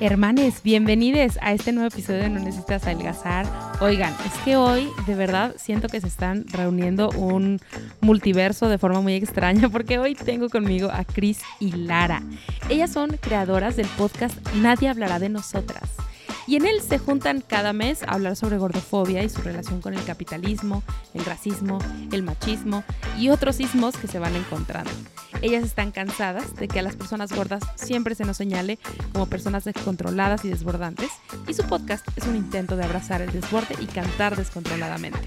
Hermanes, bienvenidos a este nuevo episodio de No Necesitas Adelgazar. Oigan, es que hoy de verdad siento que se están reuniendo un multiverso de forma muy extraña porque hoy tengo conmigo a Cris y Lara. Ellas son creadoras del podcast Nadie hablará de nosotras y en él se juntan cada mes a hablar sobre gordofobia y su relación con el capitalismo, el racismo, el machismo y otros ismos que se van encontrando. Ellas están cansadas de que a las personas gordas siempre se nos señale como personas descontroladas y desbordantes y su podcast es un intento de abrazar el desborde y cantar descontroladamente.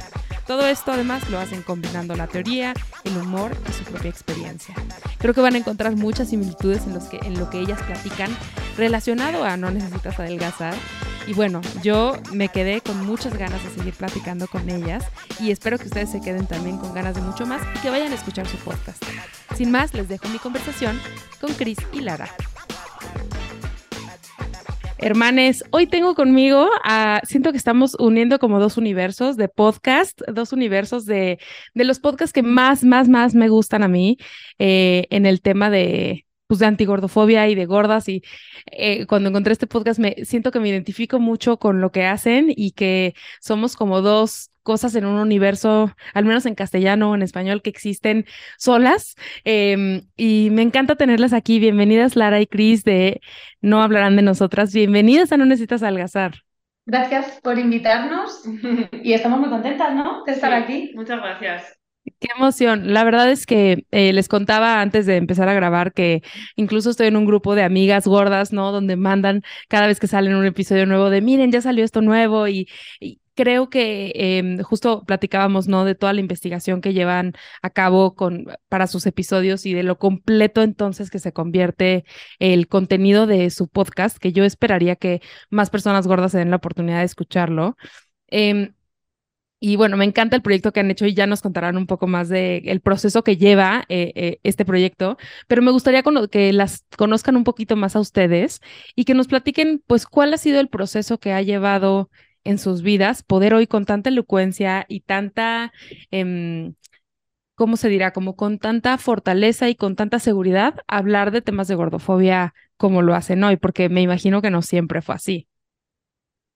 Todo esto además lo hacen combinando la teoría, el humor y su propia experiencia. Creo que van a encontrar muchas similitudes en, los que, en lo que ellas platican relacionado a no necesitas adelgazar y bueno, yo me quedé con muchas ganas de seguir platicando con ellas y espero que ustedes se queden también con ganas de mucho más y que vayan a escuchar su podcast. Sin más, les dejo mi conversación con Cris y Lara. Hermanes, hoy tengo conmigo a, siento que estamos uniendo como dos universos de podcast, dos universos de, de los podcasts que más, más, más me gustan a mí eh, en el tema de, pues, de antigordofobia y de gordas y eh, cuando encontré este podcast me siento que me identifico mucho con lo que hacen y que somos como dos cosas en un universo, al menos en castellano o en español, que existen solas. Em, y me encanta tenerlas aquí. Bienvenidas Lara y Cris de No Hablarán de Nosotras. Bienvenidas a No Necesitas Algazar. Gracias por invitarnos y estamos muy contentas, ¿no? De estar aquí. Muchas gracias. Qué emoción. La verdad es que eh, les contaba antes de empezar a grabar que incluso estoy en un grupo de amigas gordas, ¿no? Donde mandan cada vez que salen un episodio nuevo de, miren, ya salió esto nuevo y, creo que em, justo platicábamos, ¿no? De toda la investigación que llevan a cabo con, para sus episodios y de lo completo entonces que se convierte el contenido de su podcast, que yo esperaría que más personas gordas se den la oportunidad de escucharlo. Em, y bueno, me encanta el proyecto que han hecho y ya nos contarán un poco más del el proceso que lleva eh, eh, este proyecto, pero me gustaría que las conozcan un poquito más a ustedes y que nos platiquen pues cuál ha sido el proceso que ha llevado en sus vidas poder hoy con tanta elocuencia y tanta, eh, ¿cómo se dirá? Como con tanta fortaleza y con tanta seguridad hablar de temas de gordofobia como lo hacen hoy, porque me imagino que no siempre fue así.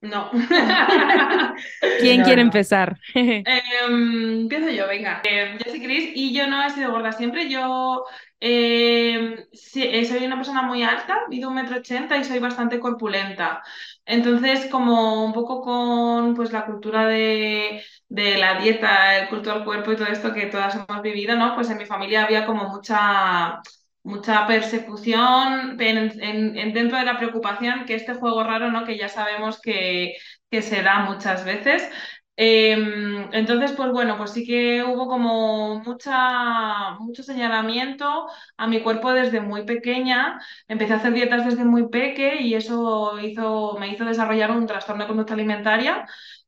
No. ¿Quién quiere empezar? Em, empiezo yo, venga. Em, yo soy Cris y yo no he sido gorda siempre. Yo em, eh, soy una persona muy alta, mido un metro ochenta y soy bastante corpulenta. Entonces, como un poco con pues, la cultura de, de la dieta, el culto del cuerpo y todo esto que todas hemos vivido, ¿no? Pues en mi familia había como mucha mucha persecución en, dentro de la preocupación que este juego raro, ¿no? Que ya sabemos que, que se da muchas veces. Em, entonces, pues bueno, pues sí que hubo como mucha, mucho señalamiento a mi cuerpo desde muy pequeña. Empecé a hacer dietas desde muy peque y eso hizo, me hizo desarrollar un trastorno de conducta alimentaria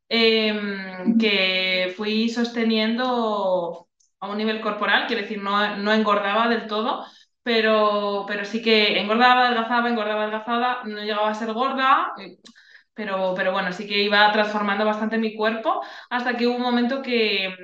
em, que fui sosteniendo a un nivel corporal, quiere decir, no, no engordaba del todo, pero, pero sí que engordaba, adelgazaba, engordaba, adelgazada, no llegaba a ser gorda, eh, pero, pero bueno, sí que iba transformando bastante mi cuerpo hasta que hubo un momento que,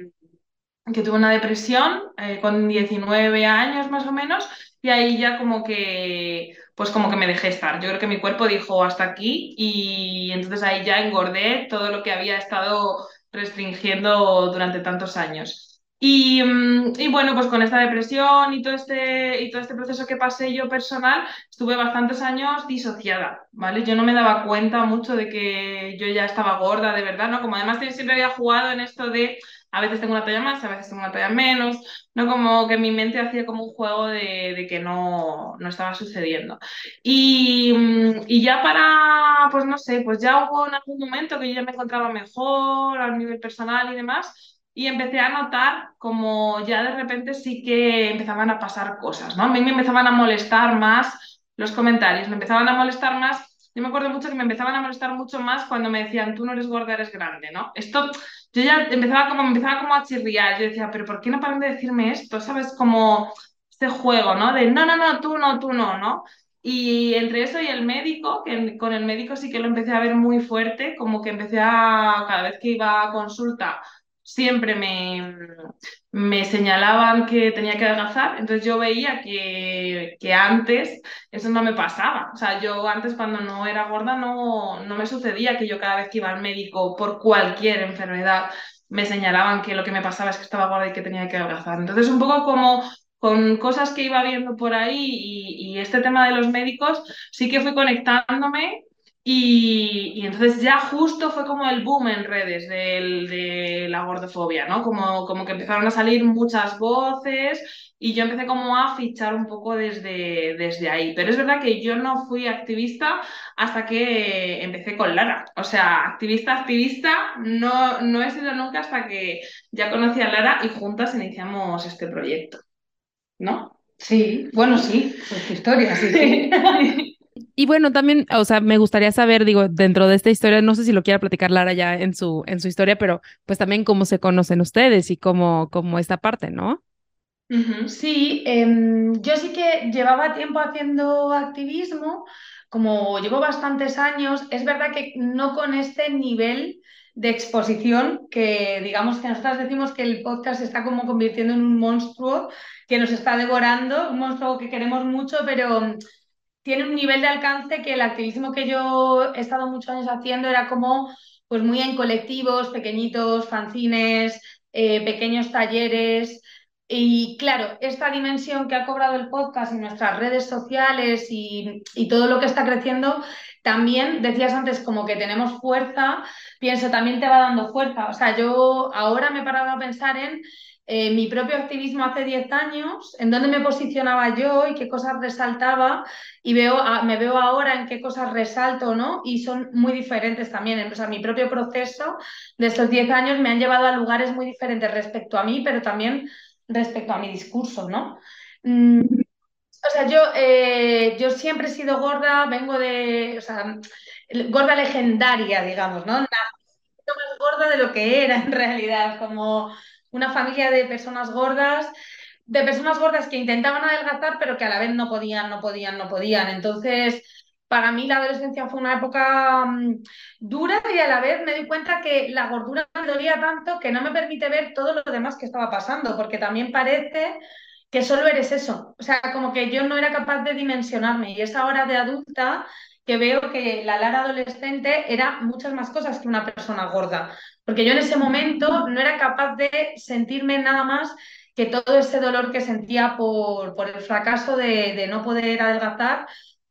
que tuve una depresión eh, con 19 años más o menos y ahí ya como que pues como que me dejé estar. Yo creo que mi cuerpo dijo hasta aquí y entonces ahí ya engordé todo lo que había estado restringiendo durante tantos años. Mm, y, bueno, pues con esta depresión y todo, este, y todo este proceso que pasé yo personal, estuve bastantes años disociada, ¿vale? Yo no me daba cuenta mucho de que yo ya estaba gorda, de verdad, ¿no? Como además siempre había jugado en esto de a veces tengo una talla más, a veces tengo una talla menos, ¿no? Como que mi mente hacía como un juego de, que no, no, estaba sucediendo. Mm, y, ya para, pues no sé, pues ya hubo en algún momento que yo ya me encontraba mejor a nivel personal y demás, y empecé a notar como ya de repente sí que empezaban a pasar cosas, ¿no? A mí me empezaban a molestar más los comentarios, me empezaban a molestar más. Yo me acuerdo mucho que me empezaban a molestar mucho más cuando me decían, tú no eres gorda, eres grande, ¿no? Esto, yo ya empezaba como, empezaba como a chirriar, yo decía, pero ¿por qué no paran de decirme esto? ¿Sabes? Como este juego, ¿no? De, no, no, no, tú no, tú no, ¿no? Y entre eso y el médico, que con el médico sí que lo empecé a ver muy fuerte, como que empecé a, cada vez que iba a consulta, siempre me, me, señalaban que tenía que adelgazar, entonces yo veía que, que, antes eso no me pasaba. O sea, yo antes cuando no era gorda no, no me sucedía que yo cada vez que iba al médico por cualquier enfermedad me señalaban que lo que me pasaba es que estaba gorda y que tenía que adelgazar. Entonces un poco como con cosas que iba viendo por ahí y, y este tema de los médicos, sí que fui conectándome y, entonces ya justo fue como el boom en redes de la gordofobia, ¿no? Como, como que empezaron a salir muchas voces y yo empecé como a fichar un poco desde, desde ahí. Pero es verdad que yo no fui activista hasta que empecé con Lara. O sea, activista, activista, no, no he sido nunca hasta que ya conocí a Lara y juntas iniciamos este proyecto, ¿no? Sí, bueno, sí, pues historia, sí. sí. Y bueno, también, o sea, me gustaría saber, digo, dentro de esta historia, no sé si lo quiera platicar Lara ya en su, en su historia, pero pues también cómo se conocen ustedes y cómo, cómo esta parte, ¿no? Sí, em, yo sí que llevaba tiempo haciendo activismo, como llevo bastantes años, es verdad que no con este nivel de exposición que digamos que nosotros decimos que el podcast está como convirtiendo en un monstruo que nos está devorando, un monstruo que queremos mucho, pero tiene un nivel de alcance que el activismo que yo he estado muchos años haciendo era como pues muy en colectivos, pequeñitos, fanzines, eh, pequeños talleres. Y claro, esta dimensión que ha cobrado el podcast y nuestras redes sociales y, y, todo lo que está creciendo, también decías antes como que tenemos fuerza, pienso, también te va dando fuerza. O sea, yo ahora me he parado a pensar en eh, mi propio activismo hace 10 años, en dónde me posicionaba yo y qué cosas resaltaba y veo, me veo ahora en qué cosas resalto, ¿no? Y son muy diferentes también. O sea, mi propio proceso de estos 10 años me han llevado a lugares muy diferentes respecto a mí, pero también respecto a mi discurso, ¿no? Mm, o sea, yo, eh, yo siempre he sido gorda, vengo de, o sea, gorda legendaria, digamos, ¿no? más gorda de lo que era en realidad, como una familia de personas gordas, de personas gordas que intentaban adelgazar, pero que a la vez no podían, no podían, no podían. Entonces, para mí la adolescencia fue una época mm, dura y a la vez me di cuenta que la gordura me dolía tanto que no me permite ver todo lo demás que estaba pasando, porque también parece que solo eres eso. O sea, como que yo no era capaz de dimensionarme y esa hora de adulta que veo que la Lara adolescente era muchas más cosas que una persona gorda. Porque yo en ese momento no era capaz de sentirme nada más que todo ese dolor que sentía por, por el fracaso de, de, no poder adelgazar,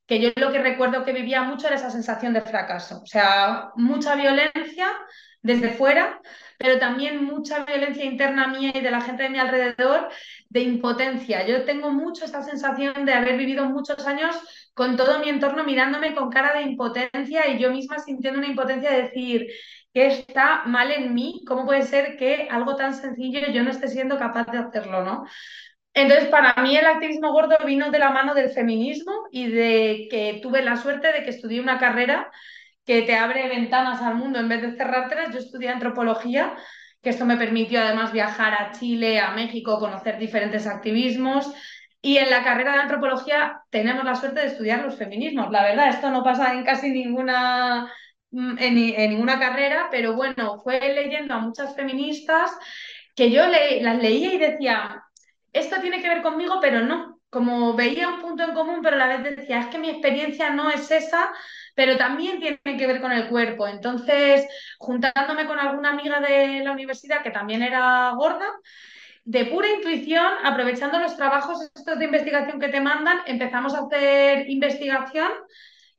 que yo lo que recuerdo que vivía mucho era esa sensación de fracaso. O sea, mucha violencia desde fuera, pero también mucha violencia interna mía y de la gente de mi alrededor de impotencia. Yo tengo mucho esta sensación de haber vivido muchos años con todo mi entorno mirándome con cara de impotencia y yo misma sintiendo una impotencia de decir, ¿Qué está mal en mí? ¿Cómo puede ser que algo tan sencillo yo no esté siendo capaz de hacerlo, ¿no? Entonces, para mí el activismo gordo vino de la mano del feminismo y de que tuve la suerte de que estudié una carrera que te abre ventanas al mundo en vez de cerrártelas. Yo estudié antropología, que esto me permitió además viajar a Chile, a México, conocer diferentes activismos. Y en la carrera de antropología tenemos la suerte de estudiar los feminismos. La verdad, esto no pasa en casi ninguna Mm, en, ninguna carrera, pero bueno, fue leyendo a muchas feministas que yo las leía y decía, esto tiene que ver conmigo, pero no. Como veía un punto en común, pero a la vez decía, es que mi experiencia no es esa, pero también tiene que ver con el cuerpo. Entonces, juntándome con alguna amiga de la universidad que también era gorda, de pura intuición, aprovechando los trabajos estos de investigación que te mandan, empezamos a hacer investigación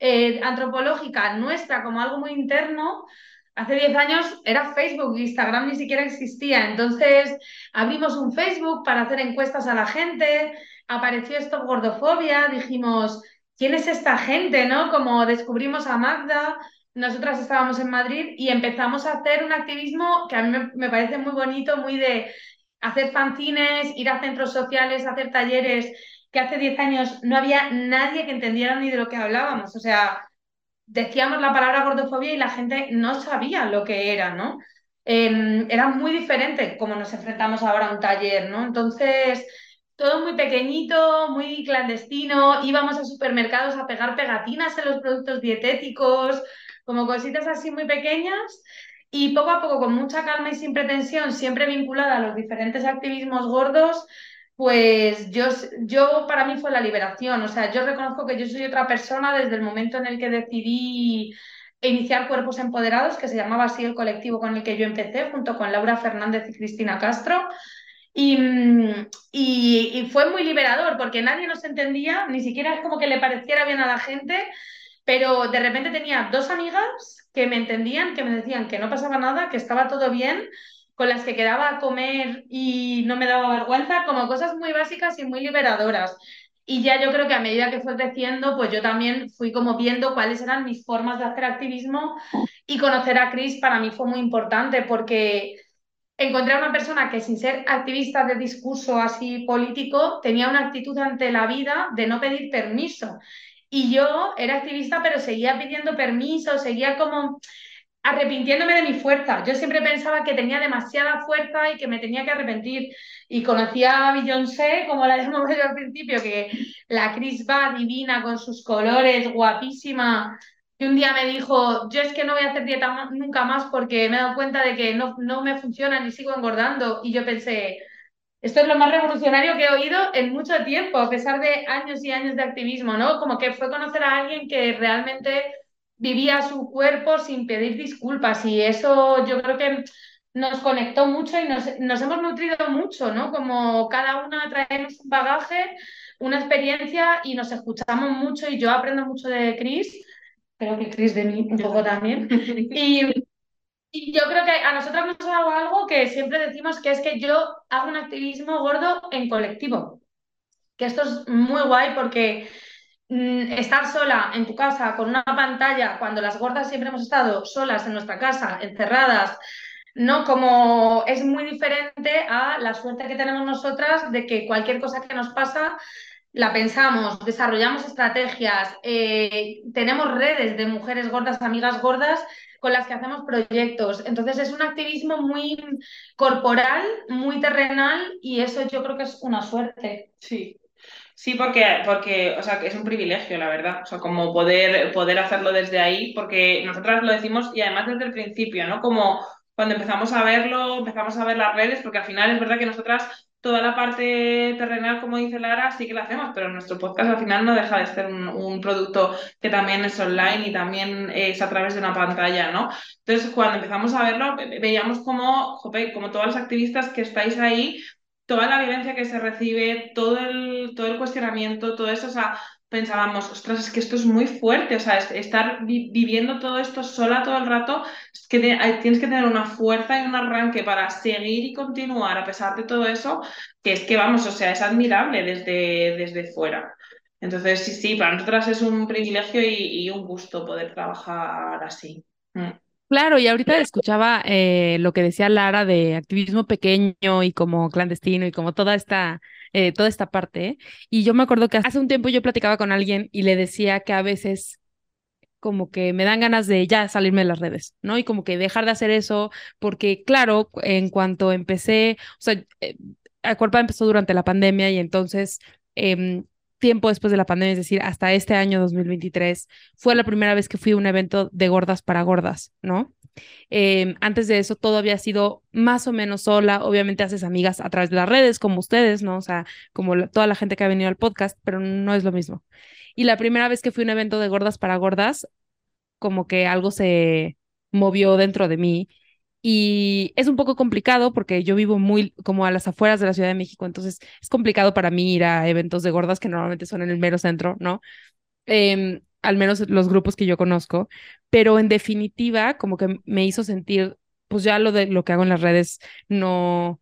eh, antropológica nuestra como algo muy interno. Hace 10 años era Facebook, Instagram ni siquiera existía. Entonces abrimos un Facebook para hacer encuestas a la gente, apareció esto gordofobia, dijimos, ¿quién es esta gente? ¿No? Como descubrimos a Magda, nosotras estábamos en Madrid y empezamos a hacer un activismo que a mí me parece muy bonito, muy de hacer fanzines, ir a centros sociales, hacer talleres, que hace 10 años no había nadie que entendiera ni de lo que hablábamos. O sea, decíamos la palabra gordofobia y la gente no sabía lo que era, ¿no? Em, era muy diferente como nos enfrentamos ahora a un taller, ¿no? Entonces, todo muy pequeñito, muy clandestino, íbamos a supermercados a pegar pegatinas en los productos dietéticos, como cositas así muy pequeñas. Y poco a poco, con mucha calma y sin pretensión, siempre vinculada a los diferentes activismos gordos, pues yo, yo para mí fue la liberación. O sea, yo reconozco que yo soy otra persona desde el momento en el que decidí iniciar Cuerpos Empoderados, que se llamaba así el colectivo con el que yo empecé, junto con Laura Fernández y Cristina Castro. Y, y, y, fue muy liberador porque nadie nos entendía, ni siquiera es como que le pareciera bien a la gente, pero de repente tenía dos amigas que me entendían, que me decían que no pasaba nada, que estaba todo bien, con las que quedaba a comer y no me daba vergüenza, como cosas muy básicas y muy liberadoras. Y ya yo creo que a medida que fue creciendo, pues yo también fui como viendo cuáles eran mis formas de hacer activismo y conocer a Chris para mí fue muy importante porque encontré a una persona que sin ser activista de discurso así político tenía una actitud ante la vida de no pedir permiso y yo era activista, pero seguía pidiendo permiso, seguía como arrepintiéndome de mi fuerza. Yo siempre pensaba que tenía demasiada fuerza y que me tenía que arrepentir. Y conocía a Beyoncé, como la llamamos al principio, que la Chris va divina con sus colores, guapísima. Y un día me dijo, yo es que no voy a hacer dieta nunca más porque me he dado cuenta de que no, no me funciona ni sigo engordando. Y yo pensé, esto es lo más revolucionario que he oído en mucho tiempo, a pesar de años y años de activismo, ¿no? Como que fue conocer a alguien que realmente vivía su cuerpo sin pedir disculpas y eso yo creo que nos conectó mucho y nos, hemos nutrido mucho, ¿no? Como cada una traemos un bagaje, una experiencia y nos escuchamos mucho y yo aprendo mucho de Chris, creo que Chris de mí un poco también. Y, y yo creo que a nosotros nos ha dado algo que siempre decimos que es que yo hago un activismo gordo en colectivo. Que esto es muy guay porque estar sola en tu casa con una pantalla, cuando las gordas siempre hemos estado solas en nuestra casa, encerradas, ¿no? Como es muy diferente a la suerte que tenemos nosotras de que cualquier cosa que nos pasa la pensamos, desarrollamos estrategias, eh, tenemos redes de mujeres gordas, amigas gordas con las que hacemos proyectos. Entonces es un activismo muy corporal, muy terrenal y eso yo creo que es una suerte. Sí. Sí, porque, porque, o sea, es un privilegio, la verdad. O sea, como poder, poder hacerlo desde ahí, porque nosotras lo decimos y además desde el principio, ¿no? Como cuando empezamos a verlo, empezamos a ver las redes, porque al final es verdad que nosotras toda la parte terrenal, como dice Lara, sí que la hacemos, pero nuestro podcast al final no deja de ser un, producto que también es online y también es a través de una pantalla, ¿no? Entonces, cuando empezamos a verlo, veíamos como, como todos los activistas que estáis ahí, toda la vivencia que se recibe, todo el, todo el cuestionamiento, todo eso, o sea, pensábamos, ostras, es que esto es muy fuerte, o sea, estar viviendo todo esto sola todo el rato, que tienes que tener una fuerza y un arranque para seguir y continuar a pesar de todo eso, que es que vamos, o sea, es admirable desde, desde fuera. Entonces, sí, sí, para nosotras es un privilegio y, un gusto poder trabajar así. Mm. Claro, y ahorita escuchaba eh, lo que decía Lara de activismo pequeño y como clandestino y como toda esta eh, toda esta parte. Y yo me acuerdo que hace un tiempo yo platicaba con alguien y le decía que a veces como que me dan ganas de ya salirme de las redes, ¿no? Y como que dejar de hacer eso, porque claro, en cuanto empecé, o sea, eh, Acuerpa empezó durante la pandemia y entonces... Em, tiempo después de la pandemia, es decir, hasta este año 2023, fue la primera vez que fui a un evento de gordas para gordas, ¿no? Em, antes de eso todo había sido más o menos sola. Obviamente haces amigas a través de las redes, como ustedes, ¿no? O sea, como toda la gente que ha venido al podcast, pero no es lo mismo. Y la primera vez que fui a un evento de gordas para gordas, como que algo se movió dentro de mí Y es un poco complicado porque yo vivo muy como a las afueras de la Ciudad de México, entonces es complicado para mí ir a eventos de gordas que normalmente son en el mero centro, ¿no? Em, al menos los grupos que yo conozco, pero en definitiva como que me hizo sentir, pues ya lo de lo que hago en las redes no,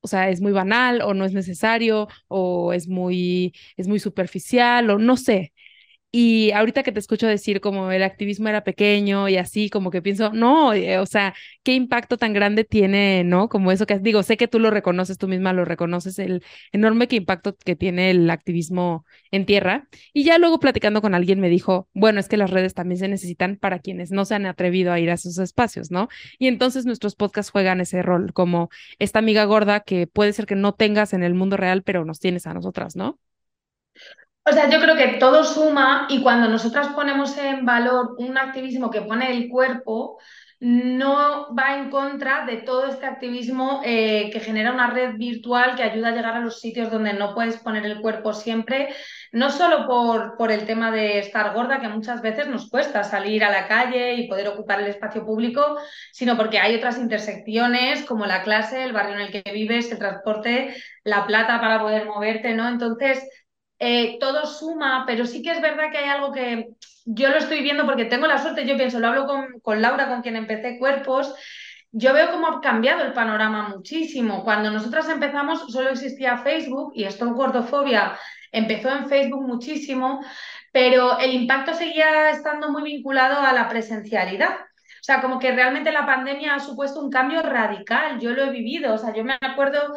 o sea, es muy banal o no es necesario o es muy, es muy superficial o no sé. Y ahorita que te escucho decir como el activismo era pequeño y así, como que pienso, no, eh, o sea, qué impacto tan grande tiene, ¿no? Como eso que digo, sé que tú lo reconoces, tú misma lo reconoces, el enorme impacto que tiene el activismo en tierra. Y ya luego platicando con alguien me dijo, bueno, es que las redes también se necesitan para quienes no se han atrevido a ir a esos espacios, ¿no? Y entonces nuestros podcasts juegan ese rol, como esta amiga gorda que puede ser que no tengas en el mundo real, pero nos tienes a nosotras, ¿no? O sea, yo creo que todo suma y cuando nosotras ponemos en valor un activismo que pone el cuerpo, no va en contra de todo este activismo eh, que genera una red virtual que ayuda a llegar a los sitios donde no puedes poner el cuerpo siempre, no solo por, por el tema de estar gorda, que muchas veces nos cuesta salir a la calle y poder ocupar el espacio público, sino porque hay otras intersecciones como la clase, el barrio en el que vives, el transporte, la plata para poder moverte, ¿no? Entonces, eh, todo suma, pero sí que es verdad que hay algo que yo lo estoy viendo porque tengo la suerte, yo pienso, lo hablo con, Laura, con quien empecé Cuerpos, yo veo cómo ha cambiado el panorama muchísimo. Cuando nosotras empezamos solo existía Facebook y esto gordofobia empezó en Facebook muchísimo, pero el impacto seguía estando muy vinculado a la presencialidad. O sea, como que realmente la pandemia ha supuesto un cambio radical. Yo lo he vivido. O sea, yo me acuerdo,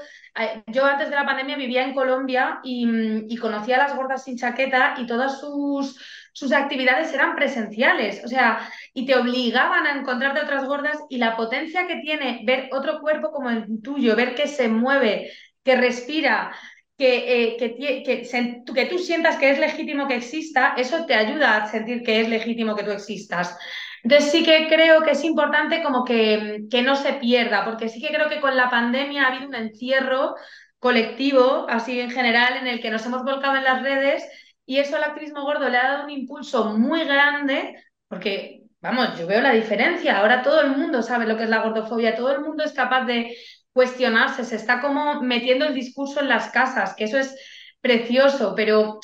yo antes de la pandemia vivía en Colombia y, conocía a las gordas sin chaqueta y todas sus, sus actividades eran presenciales. O sea, y te obligaban a encontrarte otras gordas y la potencia que tiene ver otro cuerpo como el tuyo, ver que se mueve, que respira, que, eh, que, que, que, tú sientas que es legítimo que exista, eso te ayuda a sentir que es legítimo que tú existas. Entonces sí que creo que es importante como que, que no se pierda, porque sí que creo que con la pandemia ha habido un encierro colectivo, así en general, en el que nos hemos volcado en las redes y eso al activismo gordo le ha dado un impulso muy grande, porque, vamos, yo veo la diferencia, ahora todo el mundo sabe lo que es la gordofobia, todo el mundo es capaz de cuestionarse, se está como metiendo el discurso en las casas, que eso es precioso, pero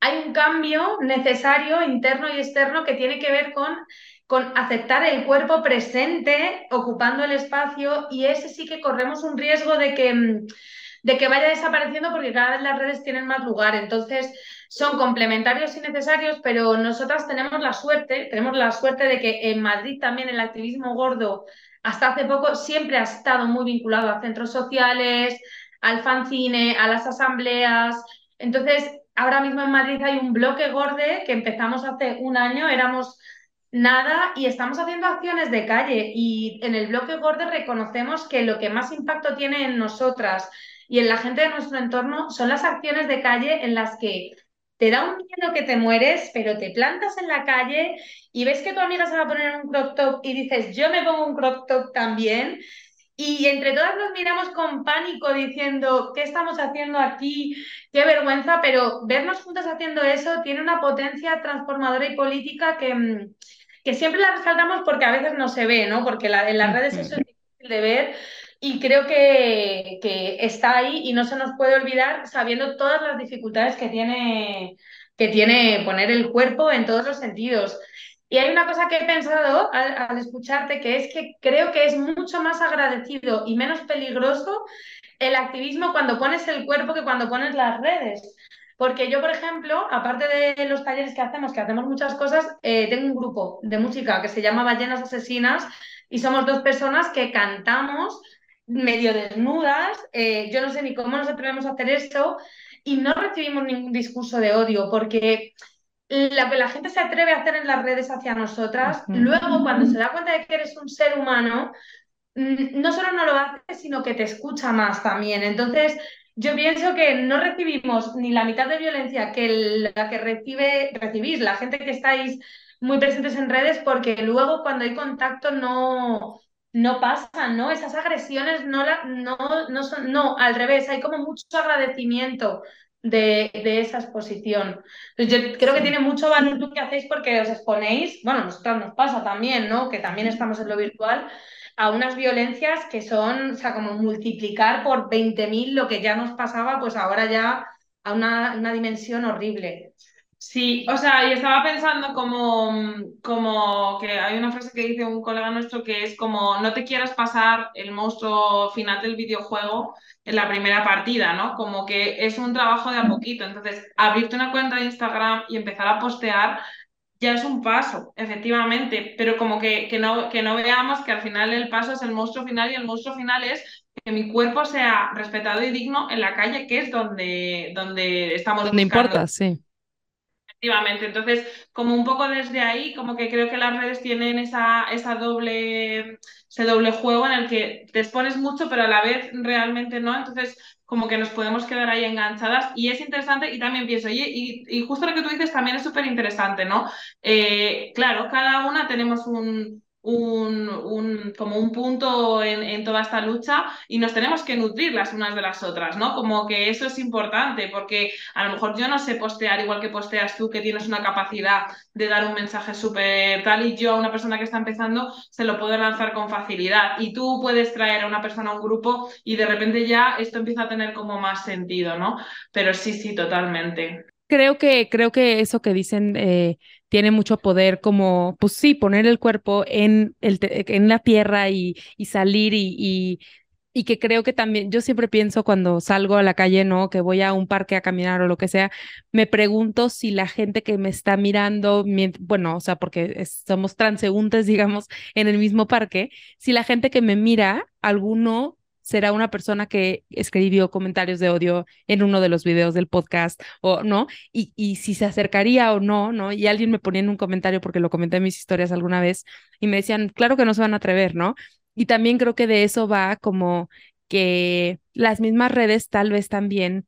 hay un cambio necesario interno y externo que tiene que ver con con aceptar el cuerpo presente, ocupando el espacio, y ese sí que corremos un riesgo de que, mm, de que vaya desapareciendo porque cada vez las redes tienen más lugar. Entonces, son complementarios y necesarios, pero nosotras tenemos la suerte, tenemos la suerte de que en Madrid también el activismo gordo hasta hace poco siempre ha estado muy vinculado a centros sociales, al fanzine, a las asambleas. Entonces, ahora mismo en Madrid hay un bloque gorde que empezamos hace un año, éramos nada y estamos haciendo acciones de calle y en el bloque Gorde reconocemos que lo que más impacto tiene en nosotras y en la gente de nuestro entorno son las acciones de calle en las que te da un miedo que te mueres, pero te plantas en la calle y ves que tu amiga se va a poner un crop top y dices, yo me pongo un crop top también. Y entre todas nos miramos con pánico diciendo, ¿qué estamos haciendo aquí? Qué vergüenza, pero vernos juntas haciendo eso tiene una potencia transformadora y política que, mm, que siempre la resaltamos porque a veces no se ve, ¿no? Porque en las redes eso es difícil de ver y creo que, que, está ahí y no se nos puede olvidar sabiendo todas las dificultades que tiene, que tiene poner el cuerpo en todos los sentidos. Y hay una cosa que he pensado al, escucharte, que es que creo que es mucho más agradecido y menos peligroso el activismo cuando pones el cuerpo que cuando pones las redes. Porque yo, por ejemplo, aparte de los talleres que hacemos, que hacemos muchas cosas, eh, tengo un grupo de música que se llama Ballenas Asesinas y somos dos personas que cantamos medio desnudas. Eh, yo no sé ni cómo nos atrevemos a hacer esto y no recibimos ningún discurso de odio porque lo que la gente se atreve a hacer en las redes hacia nosotras, luego cuando se da cuenta de que eres un ser humano, mm, no solo no lo hace, sino que te escucha más también. Entonces, yo pienso que no recibimos ni la mitad de violencia que la que recibe, recibís, la gente que estáis muy presentes en redes, porque luego cuando hay contacto no, no pasan, ¿no? Esas agresiones no, la, no, no son, no, al revés, hay como mucho agradecimiento de, de, esa exposición. Yo creo que tiene mucho valor lo que hacéis porque os exponéis, bueno, nosotros nos pasa también, ¿no? Que también estamos en lo virtual, a unas violencias que son, o sea, como multiplicar por 20.000 lo que ya nos pasaba, pues ahora ya a una, una dimensión horrible. Sí, o sea, y estaba pensando como, como que hay una frase que dice un colega nuestro que es como no te quieras pasar el monstruo final del videojuego en la primera partida, ¿no? Como que es un trabajo de a poquito. Entonces, abrirte una cuenta de Instagram y empezar a postear ya es un paso, efectivamente, pero como que, que, no, que no veamos que al final el paso es el monstruo final y el monstruo final es que mi cuerpo sea respetado y digno en la calle, que es donde, donde estamos. Donde importa, sí. Efectivamente, entonces como un poco desde ahí, como que creo que las redes tienen esa, esa doble, ese doble juego en el que te expones mucho, pero a la vez realmente no, entonces como que nos podemos quedar ahí enganchadas y es interesante y también pienso, oye, y, y justo lo que tú dices también es súper interesante, ¿no? Eh, claro, cada una tenemos un, un, como un punto en, toda esta lucha y nos tenemos que nutrir las unas de las otras, ¿no? Como que eso es importante porque a lo mejor yo no sé postear igual que posteas tú, que tienes una capacidad de dar un mensaje súper tal y yo a una persona que está empezando se lo puedo lanzar con facilidad y tú puedes traer a una persona a un grupo y de repente ya esto empieza a tener como más sentido, ¿no? Pero sí, sí, totalmente creo que, creo que eso que dicen eh, tiene mucho poder, como, pues sí, poner el cuerpo en, el, en la tierra y, y salir y, y, que creo que también, yo siempre pienso cuando salgo a la calle, ¿no? Que voy a un parque a caminar o lo que sea, me pregunto si la gente que me está mirando, bueno, o sea, porque somos transeúntes, digamos, en el mismo parque, si la gente que me mira, alguno será una persona que escribió comentarios de odio en uno de los videos del podcast o no, y, y si se acercaría o no, ¿no? Y alguien me ponía en un comentario porque lo comenté en mis historias alguna vez y me decían, claro que no se van a atrever, ¿no? Y también creo que de eso va como que las mismas redes tal vez también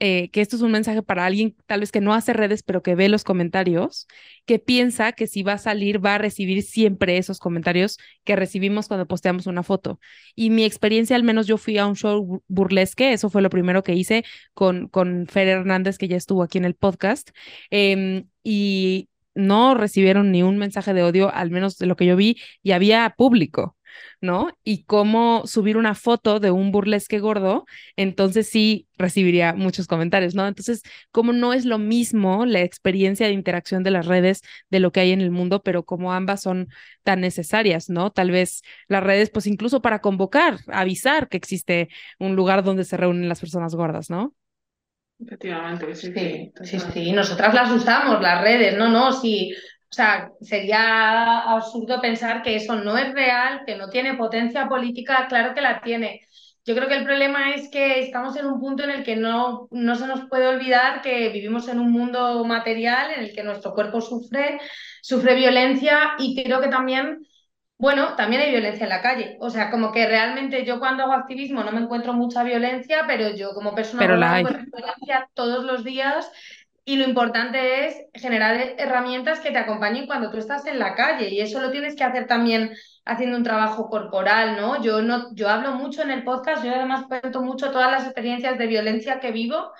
eh, que esto es un mensaje para alguien tal vez que no hace redes, pero que ve los comentarios, que piensa que si va a salir va a recibir siempre esos comentarios que recibimos cuando posteamos una foto. Y mi experiencia, al menos yo fui a un show burlesque, eso fue lo primero que hice con, con Fer Hernández, que ya estuvo aquí en el podcast, em, y no recibieron ni un mensaje de odio, al menos de lo que yo vi, y había público. ¿No? Y cómo subir una foto de un burlesque gordo, entonces sí recibiría muchos comentarios, ¿no? Entonces, como no es lo mismo la experiencia de interacción de las redes de lo que hay en el mundo, pero como ambas son tan necesarias, ¿no? Tal vez las redes, pues incluso para convocar, avisar que existe un lugar donde se reúnen las personas gordas, ¿no? Efectivamente, sí, sí, sí, nosotras las usamos, las redes, no, no, sí, o sea, sería absurdo pensar que eso no es real, que no tiene potencia política, claro que la tiene. Yo creo que el problema es que estamos en un punto en el que no, no se nos puede olvidar que vivimos en un mundo material en el que nuestro cuerpo sufre, sufre violencia y creo que también, bueno, también hay violencia en la calle. O sea, como que realmente yo cuando hago activismo no me encuentro mucha violencia, pero yo como persona pero la violencia todos los días y lo importante es generar herramientas que te acompañen cuando tú estás en la calle y eso lo tienes que hacer también haciendo un trabajo corporal, ¿no? Yo, no, yo hablo mucho en el podcast, yo además cuento mucho todas las experiencias de violencia que vivo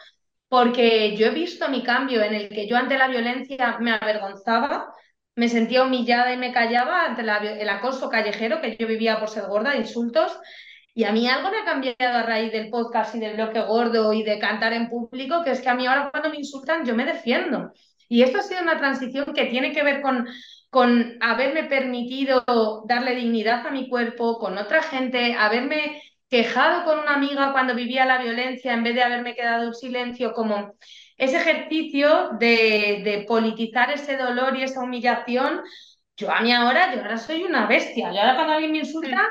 porque yo he visto mi cambio en el que yo ante la violencia me avergonzaba, me sentía humillada y me callaba ante el acoso callejero que yo vivía por ser gorda, insultos, y a mí algo me ha cambiado a raíz del podcast y del bloque gordo y de cantar en público, que es que a mí ahora cuando me insultan yo me defiendo. Y esto ha sido una transición que tiene que ver con, con haberme permitido darle dignidad a mi cuerpo, con otra gente, haberme quejado con una amiga cuando vivía la violencia en vez de haberme quedado en silencio, como ese ejercicio de, de politizar ese dolor y esa humillación. Yo a mí ahora, yo ahora soy una bestia. Yo ahora cuando alguien me insulta,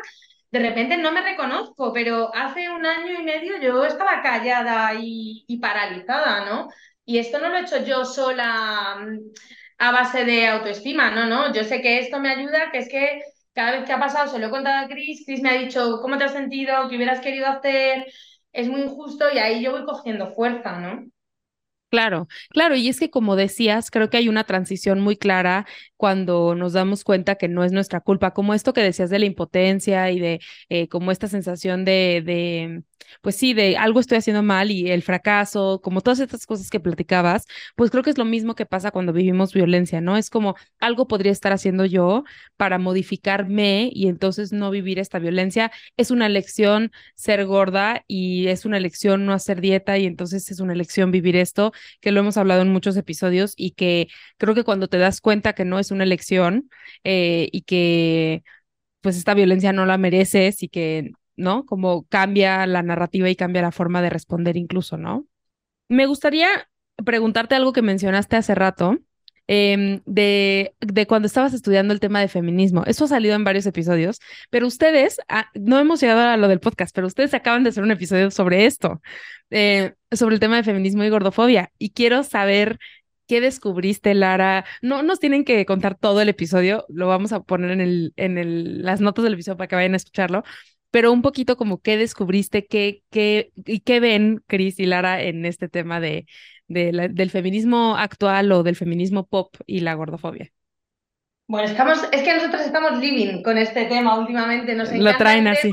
de repente no me reconozco, pero hace un año y medio yo estaba callada y, paralizada, ¿no? Y esto no lo he hecho yo sola mm, a base de autoestima, no, no, yo sé que esto me ayuda, que es que cada vez que ha pasado se lo he contado a Chris, Chris me ha dicho, ¿cómo te has sentido? ¿Qué hubieras querido hacer? Es muy injusto y ahí yo voy cogiendo fuerza, ¿no? Claro, claro, y es que como decías, creo que hay una transición muy clara cuando nos damos cuenta que no es nuestra culpa, como esto que decías de la impotencia y de eh, como esta sensación de, de, pues sí, de algo estoy haciendo mal y el fracaso, como todas estas cosas que platicabas, pues creo que es lo mismo que pasa cuando vivimos violencia, ¿no? Es como algo podría estar haciendo yo para modificarme y entonces no vivir esta violencia. Es una elección ser gorda y es una elección no hacer dieta y entonces es una elección vivir esto que lo hemos hablado en muchos episodios y que creo que cuando te das cuenta que no es una elección eh, y que pues esta violencia no la mereces y que, ¿no? Como cambia la narrativa y cambia la forma de responder incluso, ¿no? Me gustaría preguntarte algo que mencionaste hace rato, Em, de, de, cuando estabas estudiando el tema de feminismo. Eso ha salido en varios episodios, pero ustedes, ah, no hemos llegado a lo del podcast, pero ustedes acaban de hacer un episodio sobre esto, eh, sobre el tema de feminismo y gordofobia. Y quiero saber qué descubriste, Lara. No nos tienen que contar todo el episodio, lo vamos a poner en, el, en el, las notas del episodio para que vayan a escucharlo, pero un poquito como qué descubriste, qué, qué, y qué ven Cris y Lara en este tema de del feminismo actual o del feminismo pop y la gordofobia. Bueno, estamos, es que nosotros estamos living con este tema últimamente, nos Lo traen así.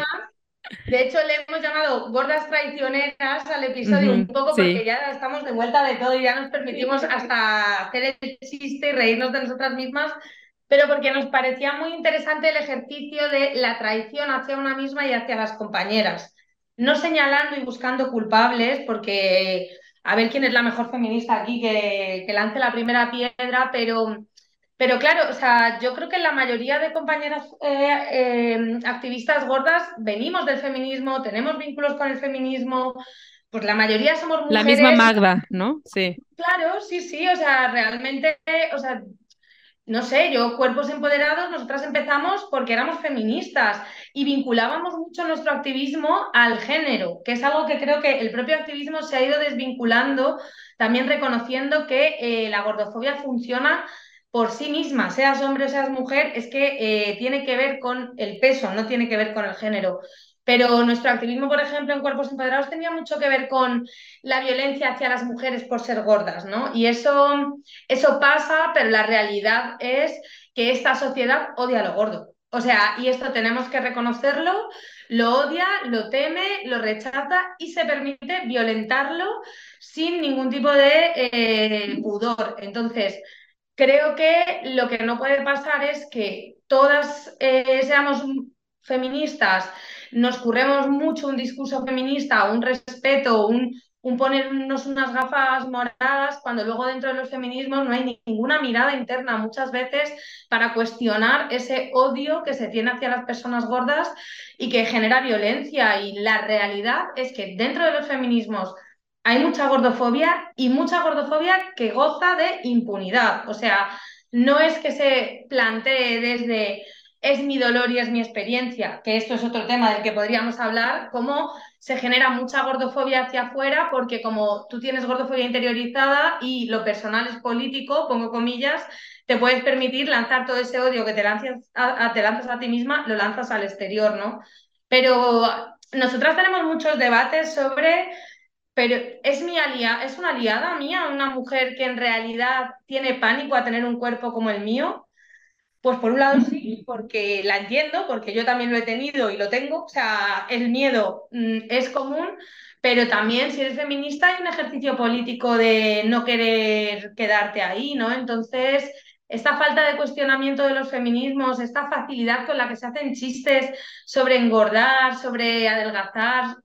De hecho, le hemos llamado gordas traicioneras al episodio un poco porque ya estamos de vuelta de todo y ya nos permitimos hasta hacer el chiste y reírnos de nosotras mismas, pero porque nos parecía muy interesante el ejercicio de la traición hacia una misma y hacia las compañeras. No señalando y buscando culpables, porque a ver quién es la mejor feminista aquí que, lance la primera piedra, pero, pero claro, o sea, yo creo que la mayoría de compañeras eh, eh, activistas gordas venimos del feminismo, tenemos vínculos con el feminismo, pues la mayoría somos mujeres. La misma Magda, ¿no? Sí. Claro, sí, sí, o sea, realmente, o sea, no sé, yo, Cuerpos Empoderados, nosotras empezamos porque éramos feministas y vinculábamos mucho nuestro activismo al género, que es algo que creo que el propio activismo se ha ido desvinculando, también reconociendo que eh, la gordofobia funciona por sí misma, seas hombre o seas mujer, es que eh, tiene que ver con el peso, no tiene que ver con el género. Pero nuestro activismo, por ejemplo, en Cuerpos Empoderados tenía mucho que ver con la violencia hacia las mujeres por ser gordas, ¿no? Y eso, eso pasa, pero la realidad es que esta sociedad odia lo gordo. O sea, y esto tenemos que reconocerlo, lo odia, lo teme, lo rechaza y se permite violentarlo sin ningún tipo de eh, pudor. Entonces, creo que lo que no puede pasar es que todas eh, seamos feministas nos curremos mucho un discurso feminista, un respeto, un, un ponernos unas gafas moradas, cuando luego dentro de los feminismos no hay ninguna mirada interna muchas veces para cuestionar ese odio que se tiene hacia las personas gordas y que genera violencia. Y la realidad es que dentro de los feminismos hay mucha gordofobia y mucha gordofobia que goza de impunidad. O sea, no es que se plantee desde es mi dolor y es mi experiencia, que esto es otro tema del que podríamos hablar, cómo se genera mucha gordofobia hacia afuera, porque como tú tienes gordofobia interiorizada y lo personal es político, pongo comillas, te puedes permitir lanzar todo ese odio que te lanzas a, te lanzas a ti misma, lo lanzas al exterior, ¿no? Pero nosotras tenemos muchos debates sobre pero es mi aliada, es una aliada mía, una mujer que en realidad tiene pánico a tener un cuerpo como el mío. Pues por un lado sí, porque la entiendo, porque yo también lo he tenido y lo tengo, o sea, el miedo mm, es común, pero también si eres feminista hay un ejercicio político de no querer quedarte ahí, ¿no? Entonces, esta falta de cuestionamiento de los feminismos, esta facilidad con la que se hacen chistes sobre engordar, sobre adelgazar,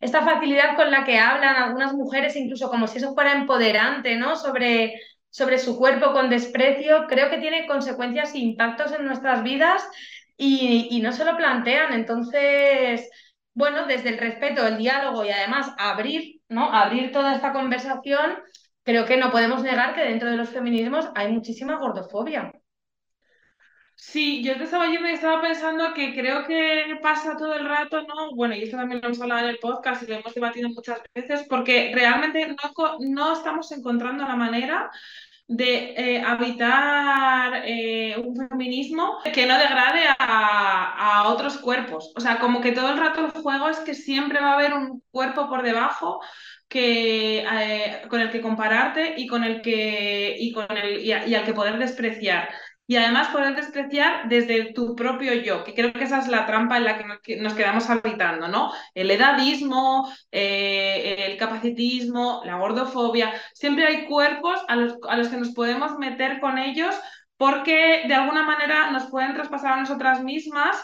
esta facilidad con la que hablan algunas mujeres, incluso como si eso fuera empoderante, ¿no? Sobre sobre su cuerpo con desprecio, creo que tiene consecuencias e impactos en nuestras vidas y, no se lo plantean. Entonces, bueno, desde el respeto, el diálogo y además abrir, ¿no? Abrir toda esta conversación, creo que no podemos negar que dentro de los feminismos hay muchísima gordofobia. Sí, yo te estaba yo me estaba pensando que creo que pasa todo el rato, ¿no? Bueno, y esto también lo hemos hablado en el podcast y lo hemos debatido muchas veces, porque realmente no, no estamos encontrando la manera de eh, habitar eh, un feminismo que no degrade a, a, otros cuerpos. O sea, como que todo el rato el juego es que siempre va a haber un cuerpo por debajo que, eh, con el que compararte y, con el que, y, con el, y, al que poder despreciar. Y además poder despreciar desde tu propio yo, que creo que esa es la trampa en la que nos quedamos habitando, ¿no? El edadismo, eh, el capacitismo, la gordofobia, siempre hay cuerpos a los, a los que nos podemos meter con ellos porque de alguna manera nos pueden traspasar a nosotras mismas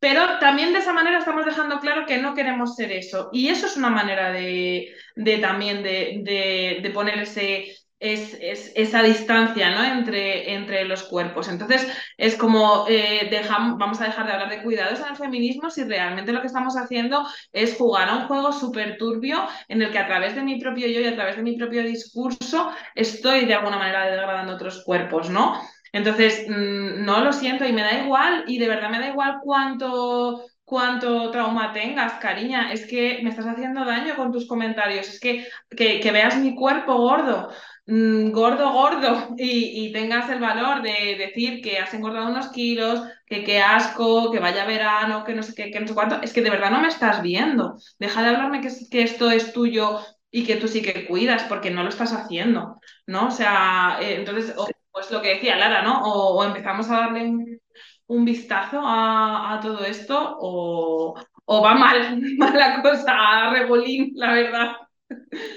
pero también de esa manera estamos dejando claro que no queremos ser eso. Y eso es una manera de, también de, de, poner ese, es, esa distancia ¿no? entre, entre los cuerpos. Entonces, es como eh, dejamos, vamos a dejar de hablar de cuidados en el feminismo si realmente lo que estamos haciendo es jugar a un juego súper turbio en el que a través de mi propio yo y a través de mi propio discurso estoy de alguna manera degradando otros cuerpos, ¿no? Entonces, mm, no lo siento y me da igual, y de verdad me da igual cuánto, cuánto trauma tengas, cariña, es que me estás haciendo daño con tus comentarios, es que, que, veas mi cuerpo gordo, mm, gordo, gordo, y, tengas el valor de decir que has engordado unos kilos, que qué asco, que vaya verano, que no sé qué, que no sé cuánto, es que de verdad no me estás viendo. Deja de hablarme que, que esto es tuyo y que tú sí que cuidas, porque no lo estás haciendo, ¿no? O sea, eh, entonces pues lo que decía Lara, ¿no? O, empezamos a darle un, vistazo a, todo esto o, va mal, la cosa, a rebolín, la verdad.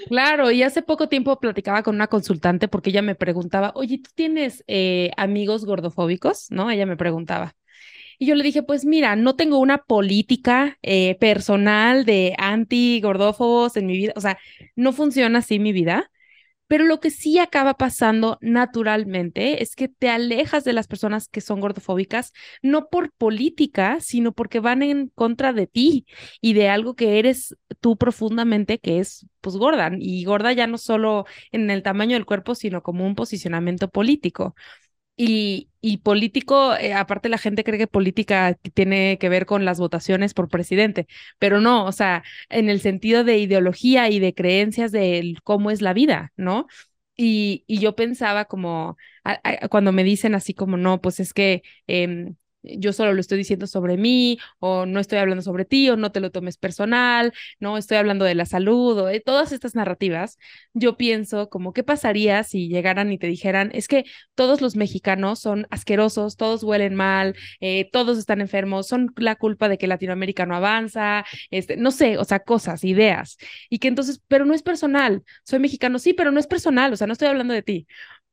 Claro, y hace poco tiempo platicaba con una consultante porque ella me preguntaba, oye, ¿tú tienes eh, amigos gordofóbicos? ¿No? Ella me preguntaba. Y yo le dije, pues mira, no tengo una política eh, personal de anti-gordófobos en mi vida, o sea, no funciona así mi vida, pero lo que sí acaba pasando naturalmente es que te alejas de las personas que son gordofóbicas, no por política, sino porque van en contra de ti y de algo que eres tú profundamente, que es pues gorda. Y gorda ya no solo en el tamaño del cuerpo, sino como un posicionamiento político. Y, y político, eh, aparte la gente cree que política tiene que ver con las votaciones por presidente, pero no, o sea, en el sentido de ideología y de creencias de cómo es la vida, ¿no? Y, y yo pensaba como, cuando me dicen así como, no, pues es que em, yo solo lo estoy diciendo sobre mí, o no estoy hablando sobre ti, o no te lo tomes personal, no estoy hablando de la salud, o de todas estas narrativas, yo pienso como, ¿qué pasaría si llegaran y te dijeran, es que todos los mexicanos son asquerosos, todos huelen mal, eh, todos están enfermos, son la culpa de que Latinoamérica no avanza, este, no sé, o sea, cosas, ideas, y que entonces, pero no es personal, soy mexicano, sí, pero no es personal, o sea, no estoy hablando de ti,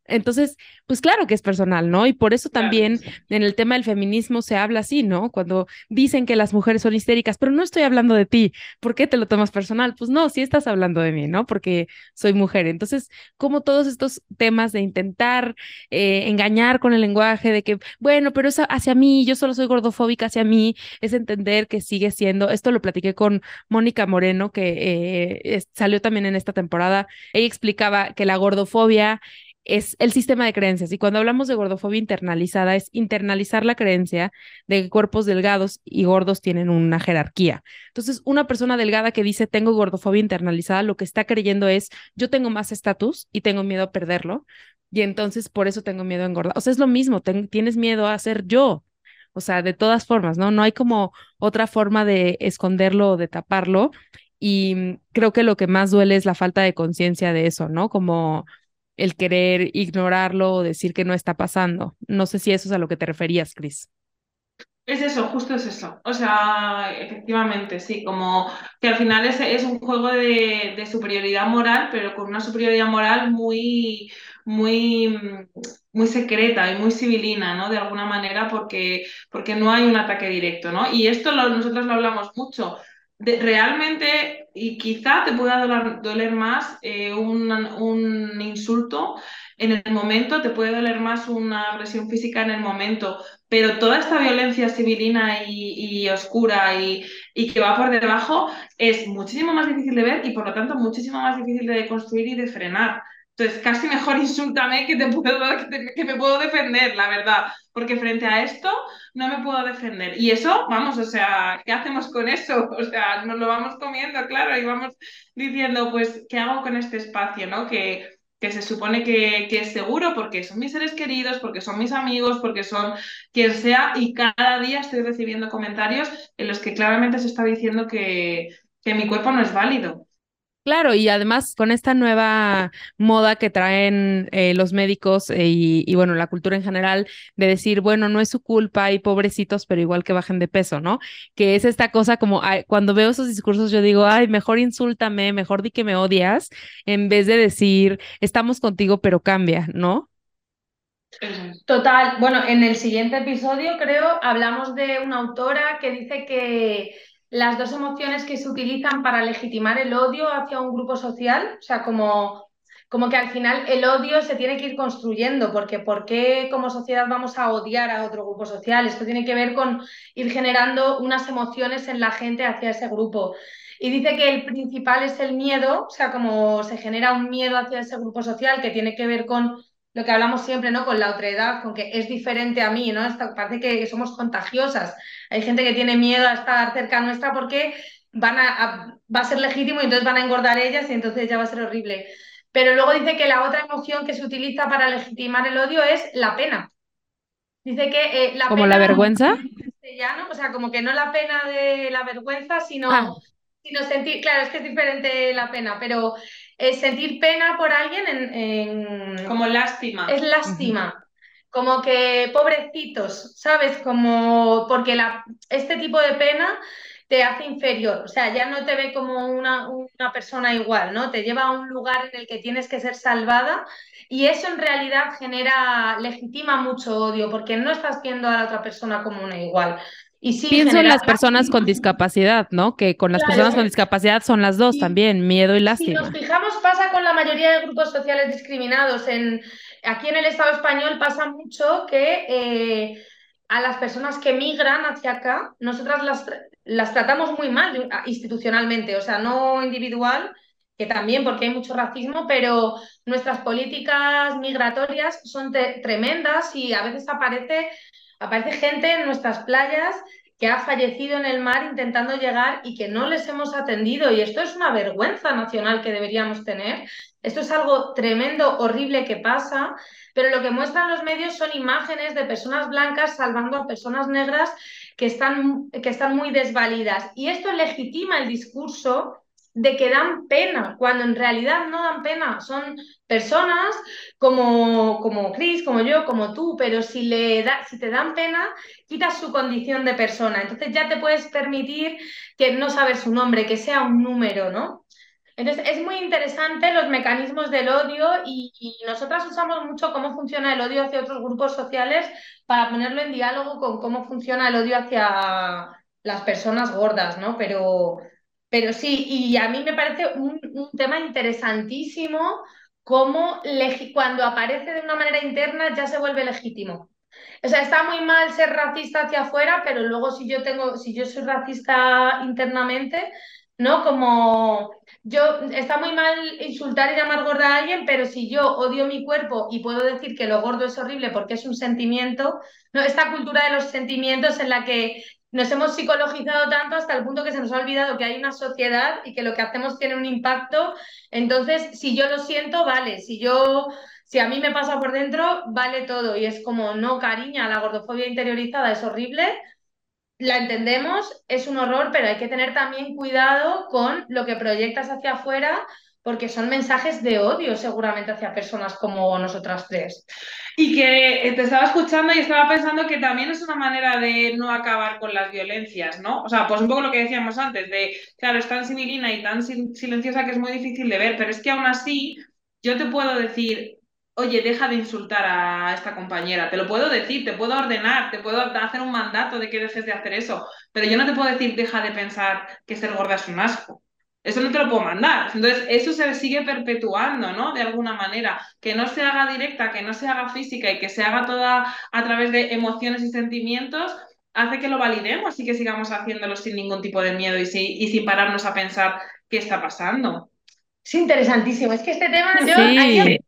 entonces, pues claro que es personal, ¿no? Y por eso también en el tema del feminismo se habla así, ¿no? Cuando dicen que las mujeres son histéricas, pero no estoy hablando de ti, ¿por qué te lo tomas personal? Pues no, sí estás hablando de mí, ¿no? Porque soy mujer. Entonces, como todos estos temas de intentar eh, engañar con el lenguaje, de que, bueno, pero es hacia mí, yo solo soy gordofóbica hacia mí, es entender que sigue siendo, esto lo platiqué con Mónica Moreno, que eh, salió también en esta temporada, ella explicaba que la gordofobia es el sistema de creencias. Y cuando hablamos de gordofobia internalizada, es internalizar la creencia de que cuerpos delgados y gordos tienen una jerarquía. Entonces, una persona delgada que dice tengo gordofobia internalizada, lo que está creyendo es yo tengo más estatus y tengo miedo a perderlo. Y entonces por eso tengo miedo a engordar. O sea, es lo mismo, tienes miedo a ser yo. O sea, de todas formas, ¿no? No hay como otra forma de esconderlo o de taparlo. Y creo que lo que más duele es la falta de conciencia de eso, ¿no? Como el querer ignorarlo o decir que no está pasando. No sé si eso es a lo que te referías, Cris. Es eso, justo es eso. O sea, efectivamente, sí, como que al final es, es un juego de, superioridad moral, pero con una superioridad moral muy, muy, muy secreta y muy civilina, ¿no? De alguna manera, porque, porque no hay un ataque directo, ¿no? Y esto nosotros lo hablamos mucho realmente, y quizá te pueda doler, más eh, un, insulto en el momento, te puede doler más una agresión física en el momento, pero toda esta violencia civilina y, oscura y, y, que va por debajo es muchísimo más difícil de ver y por lo tanto muchísimo más difícil de construir y de frenar. Entonces, casi mejor insúltame que, te puedo, que, me puedo defender, la verdad, porque frente a esto no me puedo defender. Y eso, vamos, o sea, ¿qué hacemos con eso? O sea, nos lo vamos comiendo, claro, y vamos diciendo, pues, ¿qué hago con este espacio, no? Que, que se supone que, que, es seguro porque son mis seres queridos, porque son mis amigos, porque son quien sea, y cada día estoy recibiendo comentarios en los que claramente se está diciendo que, que mi cuerpo no es válido. Claro, y además con esta nueva moda que traen eh, los médicos eh, y, bueno, la cultura en general de decir, bueno, no es su culpa y pobrecitos, pero igual que bajen de peso, ¿no? Que es esta cosa como, cuando veo esos discursos yo digo, ay, mejor insúltame, mejor di que me odias, en vez de decir, estamos contigo, pero cambia, ¿no? Total. Bueno, en el siguiente episodio creo hablamos de una autora que dice que las dos emociones que se utilizan para legitimar el odio hacia un grupo social, o sea, como, como que al final el odio se tiene que ir construyendo, porque ¿por qué como sociedad vamos a odiar a otro grupo social? Esto tiene que ver con ir generando unas emociones en la gente hacia ese grupo. Y dice que el principal es el miedo, o sea, como se genera un miedo hacia ese grupo social que tiene que ver con lo que hablamos siempre, ¿no? Con la otredad, con que es diferente a mí, ¿no? parece que somos contagiosas. Hay gente que tiene miedo a estar cerca nuestra porque van a, va a ser legítimo y entonces van a engordar ellas y entonces ya va a ser horrible. Pero luego dice que la otra emoción que se utiliza para legitimar el odio es la pena. Dice que eh, la ¿Como la vergüenza? o sea, como que no la pena de la vergüenza, sino, ah. sino sentir, claro, es que es diferente la pena, pero es sentir pena por alguien en, Como lástima. Es lástima. Como que pobrecitos, ¿sabes? Como porque la, este tipo de pena te hace inferior, o sea, ya no te ve como una, una, persona igual, ¿no? Te lleva a un lugar en el que tienes que ser salvada y eso en realidad genera, legitima mucho odio porque no estás viendo a la otra persona como una igual. Pienso en las personas con discapacidad, ¿no? Que con las personas con discapacidad son las dos también, miedo y lástima. Si nos fijamos, pasa con la mayoría de grupos sociales discriminados. En, aquí en el Estado español pasa mucho que eh, a las personas que migran hacia acá, nosotras las, las tratamos muy mal institucionalmente, o sea, no individual, que también porque hay mucho racismo, pero nuestras políticas migratorias son tremendas y a veces aparece Aparece gente en nuestras playas que ha fallecido en el mar intentando llegar y que no les hemos atendido. Y esto es una vergüenza nacional que deberíamos tener. Esto es algo tremendo, horrible que pasa, pero lo que muestran los medios son imágenes de personas blancas salvando a personas negras que están, que están muy desvalidas. Y esto legitima el discurso de que dan pena, cuando en realidad no dan pena, son personas como, como Chris, como yo, como tú, pero si, le da, si te dan pena, quitas su condición de persona, entonces ya te puedes permitir que no sabes su nombre, que sea un número, ¿no? Entonces es muy interesante los mecanismos del odio y, y nosotras usamos mucho cómo funciona el odio hacia otros grupos sociales para ponerlo en diálogo con cómo funciona el odio hacia las personas gordas, ¿no? Pero pero sí, y a mí me parece un, tema interesantísimo cómo cuando aparece de una manera interna ya se vuelve legítimo. O sea, está muy mal ser racista hacia afuera, pero luego si yo tengo, si yo soy racista internamente, ¿no? Como yo, está muy mal insultar y llamar gorda a alguien, pero si yo odio mi cuerpo y puedo decir que lo gordo es horrible porque es un sentimiento, ¿no? Esta cultura de los sentimientos en la que nos hemos psicologizado tanto hasta el punto que se nos ha olvidado que hay una sociedad y que lo que hacemos tiene un impacto. Entonces, si yo lo siento, vale. Si yo, si a mí me pasa por dentro, vale todo. Y es como, no, cariña, la gordofobia interiorizada es horrible. La entendemos, es un horror, pero hay que tener también cuidado con lo que proyectas hacia afuera porque son mensajes de odio seguramente hacia personas como nosotras tres. Y que eh, te estaba escuchando y estaba pensando que también es una manera de no acabar con las violencias, ¿no? O sea, pues un poco lo que decíamos antes, de, claro, es tan sinilina y tan silenciosa que es muy difícil de ver, pero es que aún así yo te puedo decir, oye, deja de insultar a esta compañera, te lo puedo decir, te puedo ordenar, te puedo hacer un mandato de que dejes de hacer eso, pero yo no te puedo decir, deja de pensar que ser gorda es un asco. Eso no te lo puedo mandar. Entonces, eso se sigue perpetuando, ¿no? De alguna manera. Que no se haga directa, que no se haga física y que se haga toda a través de emociones y sentimientos, hace que lo validemos y que sigamos haciéndolo sin ningún tipo de miedo y, sin pararnos a pensar qué está pasando. Es interesantísimo. Es que este tema, yo,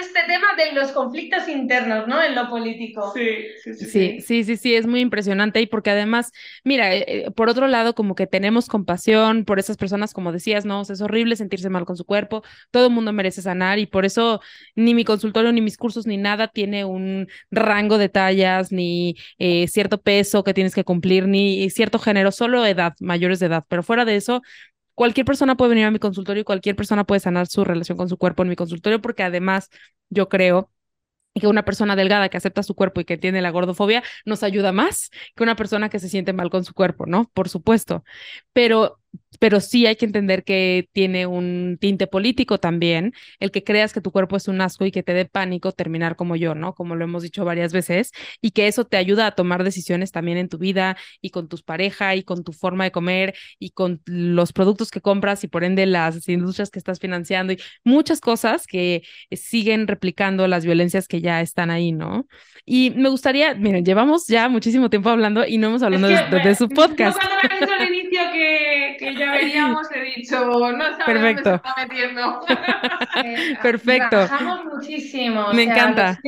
este tema de los conflictos internos, ¿no? En lo político. Sí sí sí, sí, sí, sí, es muy impresionante y porque además, mira, eh, eh, por otro lado, como que tenemos compasión por esas personas, como decías, ¿no? es horrible sentirse mal con su cuerpo, todo el mundo merece sanar y por eso ni mi consultorio, ni mis cursos, ni nada tiene un rango de tallas, ni eh, cierto peso que tienes que cumplir, ni cierto género, solo edad, mayores de edad, pero fuera de eso, cualquier persona puede venir a mi consultorio y cualquier persona puede sanar su relación con su cuerpo en mi consultorio, porque además yo creo que una persona delgada que acepta su cuerpo y que tiene la gordofobia nos ayuda más que una persona que se siente mal con su cuerpo, ¿no? Por supuesto. Pero pero sí hay que entender que tiene un tinte político también, el que creas que tu cuerpo es un asco y que te dé pánico terminar como yo, ¿no? Como lo hemos dicho varias veces, y que eso te ayuda a tomar decisiones también en tu vida y con tus parejas y con tu forma de comer y con los productos que compras y por ende las industrias que estás financiando y muchas cosas que siguen replicando las violencias que ya están ahí, ¿no? Y me gustaría, miren, llevamos ya muchísimo tiempo hablando y no hemos hablado de, su podcast. cuando me dicho al inicio que, que ya veríamos, he dicho, no sabemos Perfecto. dónde se está metiendo. Eh, Perfecto. Trabajamos muchísimo. Me encanta.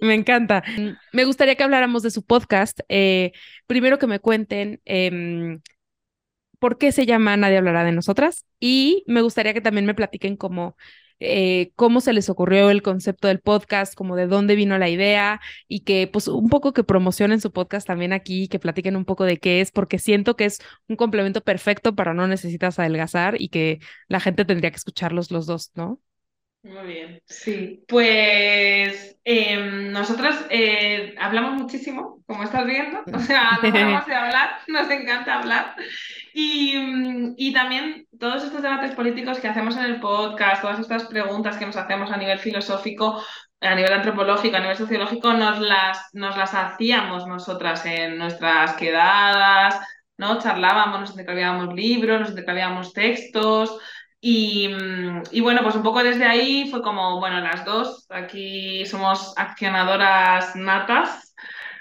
Me encanta. Me gustaría que habláramos de su podcast. Eh, primero que me cuenten eh, por qué se llama Nadie hablará de nosotras y me gustaría que también me platiquen cómo eh, cómo se les ocurrió el concepto del podcast, como de dónde vino la idea y que pues un poco que promocionen su podcast también aquí, que platiquen un poco de qué es, porque siento que es un complemento perfecto para no necesitas adelgazar y que la gente tendría que escucharlos los dos, ¿no? Muy bien, sí. Pues em, nosotros eh, hablamos muchísimo, como estás viendo, o sea, no paramos de hablar, nos encanta hablar. Y, y, también todos estos debates políticos que hacemos en el podcast, todas estas preguntas que nos hacemos a nivel filosófico, a nivel antropológico, a nivel sociológico, nos las, nos las hacíamos nosotras en nuestras quedadas, ¿no? Charlábamos, nos intercambiábamos libros, nos intercambiábamos textos. Y, bueno, pues un poco desde ahí fue como, bueno, las dos, aquí somos accionadoras natas,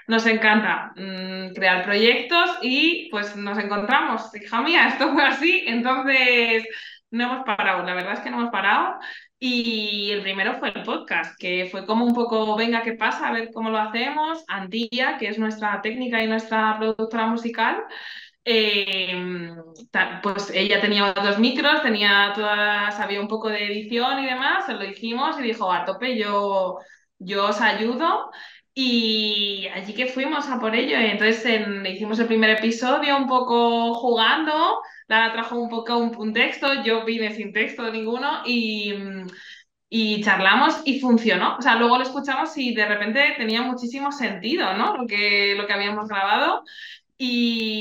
nos encanta mm, crear proyectos y pues nos encontramos, hija mía, esto fue así, entonces no hemos parado, la verdad es que no hemos parado. Y el primero fue el podcast, que fue como un poco, venga, ¿qué pasa? A ver cómo lo hacemos. Antía, que es nuestra técnica y nuestra productora musical, eh, pues ella tenía dos micros, tenía todas, sabía un poco de edición y demás, se lo dijimos y dijo, a tope, yo, yo os ayudo. Y allí que fuimos a por ello, entonces hicimos el primer episodio un poco jugando, Lara trajo un poco un, texto, yo vine sin texto ninguno y, y charlamos y funcionó. O sea, luego lo escuchamos y de repente tenía muchísimo sentido, ¿no? Lo que, lo que habíamos grabado y,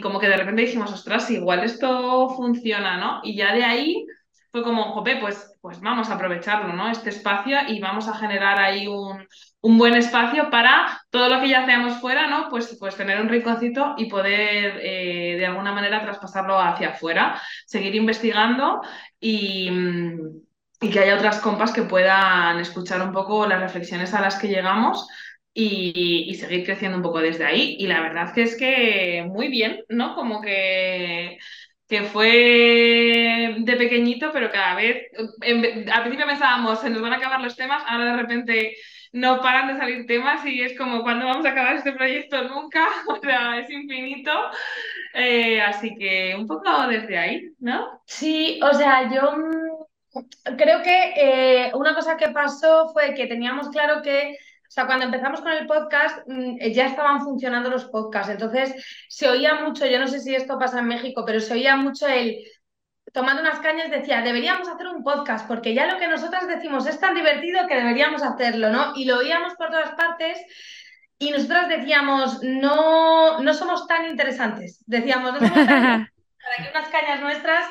como que de repente dijimos, ostras, igual esto funciona, ¿no? Y ya de ahí fue como, jope, pues, pues vamos a aprovecharlo, ¿no? Este espacio y vamos a generar ahí un, buen espacio para todo lo que ya hacemos fuera, ¿no? Pues, pues tener un rinconcito y poder eh, de alguna manera traspasarlo hacia afuera, seguir investigando y, y que haya otras compas que puedan escuchar un poco las reflexiones a las que llegamos y, seguir creciendo un poco desde ahí. Y la verdad que es que muy bien, ¿no? Como que, que fue de pequeño, pero cada vez, al principio pensábamos, se nos van a acabar los temas, ahora de repente no paran de salir temas y es como, ¿cuándo vamos a acabar este proyecto? Nunca, o sea, es infinito. Eh, así que un poco desde ahí, ¿no? Sí, o sea, yo mm, creo que eh, una cosa que pasó fue que teníamos claro que sea, cuando empezamos con el podcast mm, eh, ya estaban funcionando los podcasts, entonces se oía mucho, yo no sé si esto pasa en México, pero se oía mucho el, tomando unas cañas, decía, deberíamos hacer un podcast, porque ya lo que nosotras decimos es tan divertido que deberíamos hacerlo, ¿no? Y lo oíamos por todas partes y nosotras decíamos, no, no somos tan interesantes, decíamos, no somos tan para que unas cañas nuestras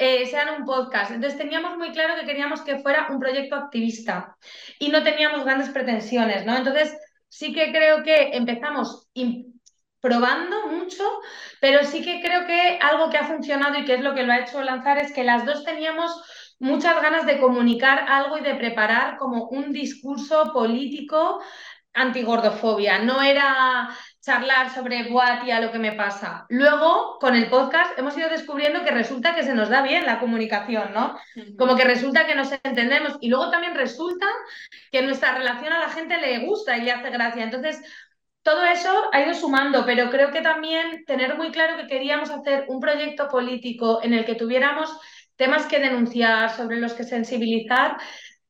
eh, sean un podcast. Entonces teníamos muy claro que queríamos que fuera un proyecto activista y no teníamos grandes pretensiones, ¿no? Entonces sí que creo que empezamos probando mucho, pero sí que creo que algo que ha funcionado y que es lo que lo ha hecho lanzar es que las dos teníamos muchas ganas de comunicar algo y de preparar como un discurso político antigordofobia. No era charlar sobre, tía, lo que me pasa. Luego, con el podcast, hemos ido descubriendo que resulta que se nos da bien la comunicación, ¿no? Como que resulta que nos entendemos. Y luego también resulta que nuestra relación a la gente le gusta y le hace gracia. Entonces, todo eso ha ido sumando, pero creo que también tener muy claro que queríamos hacer un proyecto político en el que tuviéramos temas que denunciar, sobre los que sensibilizar,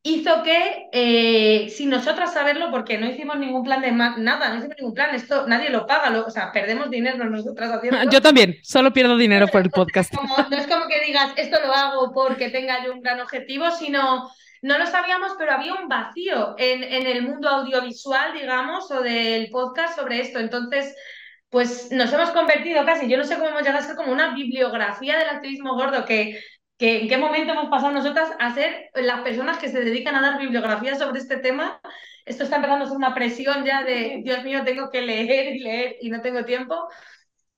hizo que, eh, sin nosotras saberlo, porque no hicimos ningún plan de nada, no hicimos ningún plan, esto nadie lo paga, o sea, perdemos dinero nosotras haciendo. Yo también, solo pierdo dinero por el podcast. no es como que digas, esto lo hago porque tenga yo un gran objetivo, sino no lo sabíamos, pero había un vacío en, en el mundo audiovisual, digamos, o del podcast sobre esto. Entonces, pues nos hemos convertido casi, yo no sé cómo hemos llegado a ser como una bibliografía del activismo gordo, que que en qué momento hemos pasado nosotras a ser las personas que se dedican a dar bibliografía sobre este tema. Esto está empezando a ser una presión ya de, Dios mío, tengo que leer y leer y no tengo tiempo.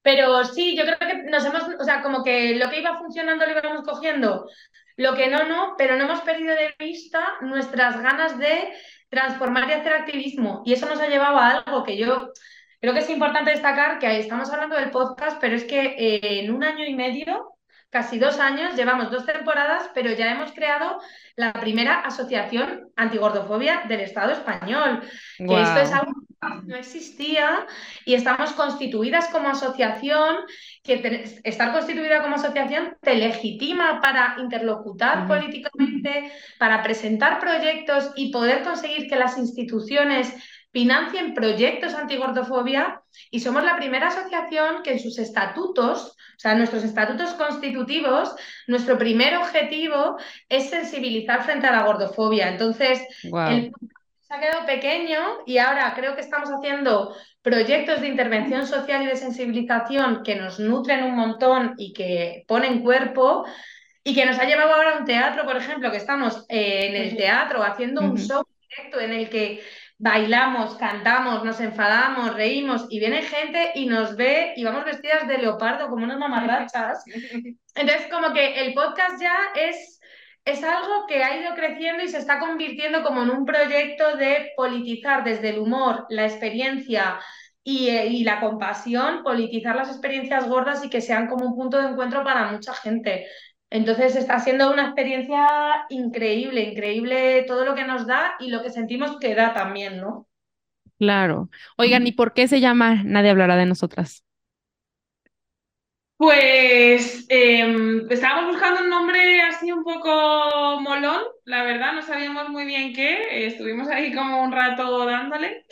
Pero sí, yo creo que nos hemos, o sea, como que lo que iba funcionando lo íbamos cogiendo, lo que no, no, pero no hemos perdido de vista nuestras ganas de transformar y hacer activismo. Y eso nos ha llevado a algo que yo creo que es importante destacar, que estamos hablando del podcast, pero es que eh, en un año y medio casi dos años, llevamos dos temporadas, pero ya hemos creado la primera asociación antigordofobia del Estado español. Que esto es algo que no existía y estamos constituidas como asociación, que estar constituida como asociación te legitima para interlocutar políticamente, para presentar proyectos y poder conseguir que las instituciones financien proyectos antigordofobia y somos la primera asociación que en sus estatutos o sea, nuestros estatutos constitutivos, nuestro primer objetivo es sensibilizar frente a la gordofobia. Entonces, el se ha quedado pequeño y ahora creo que estamos haciendo proyectos de intervención social y de sensibilización que nos nutren un montón y que ponen cuerpo y que nos ha llevado ahora a un teatro, por ejemplo, que estamos eh, en el teatro haciendo un show directo en el que bailamos, cantamos, nos enfadamos, reímos y viene gente y nos ve y vamos vestidas de leopardo como unas mamarrachas. Entonces, como que el podcast ya es, es algo que ha ido creciendo y se está convirtiendo como en un proyecto de politizar desde el humor, la experiencia y, eh, y la compasión, politizar las experiencias gordas y que sean como un punto de encuentro para mucha gente. Entonces está siendo una experiencia increíble, increíble todo lo que nos da y lo que sentimos que da también, ¿no? Claro. Oigan, ¿y por qué se llama Nadie hablará de nosotras? Pues em, estábamos buscando un nombre así un poco molón, la verdad, no sabíamos muy bien qué, estuvimos ahí como un rato dándole.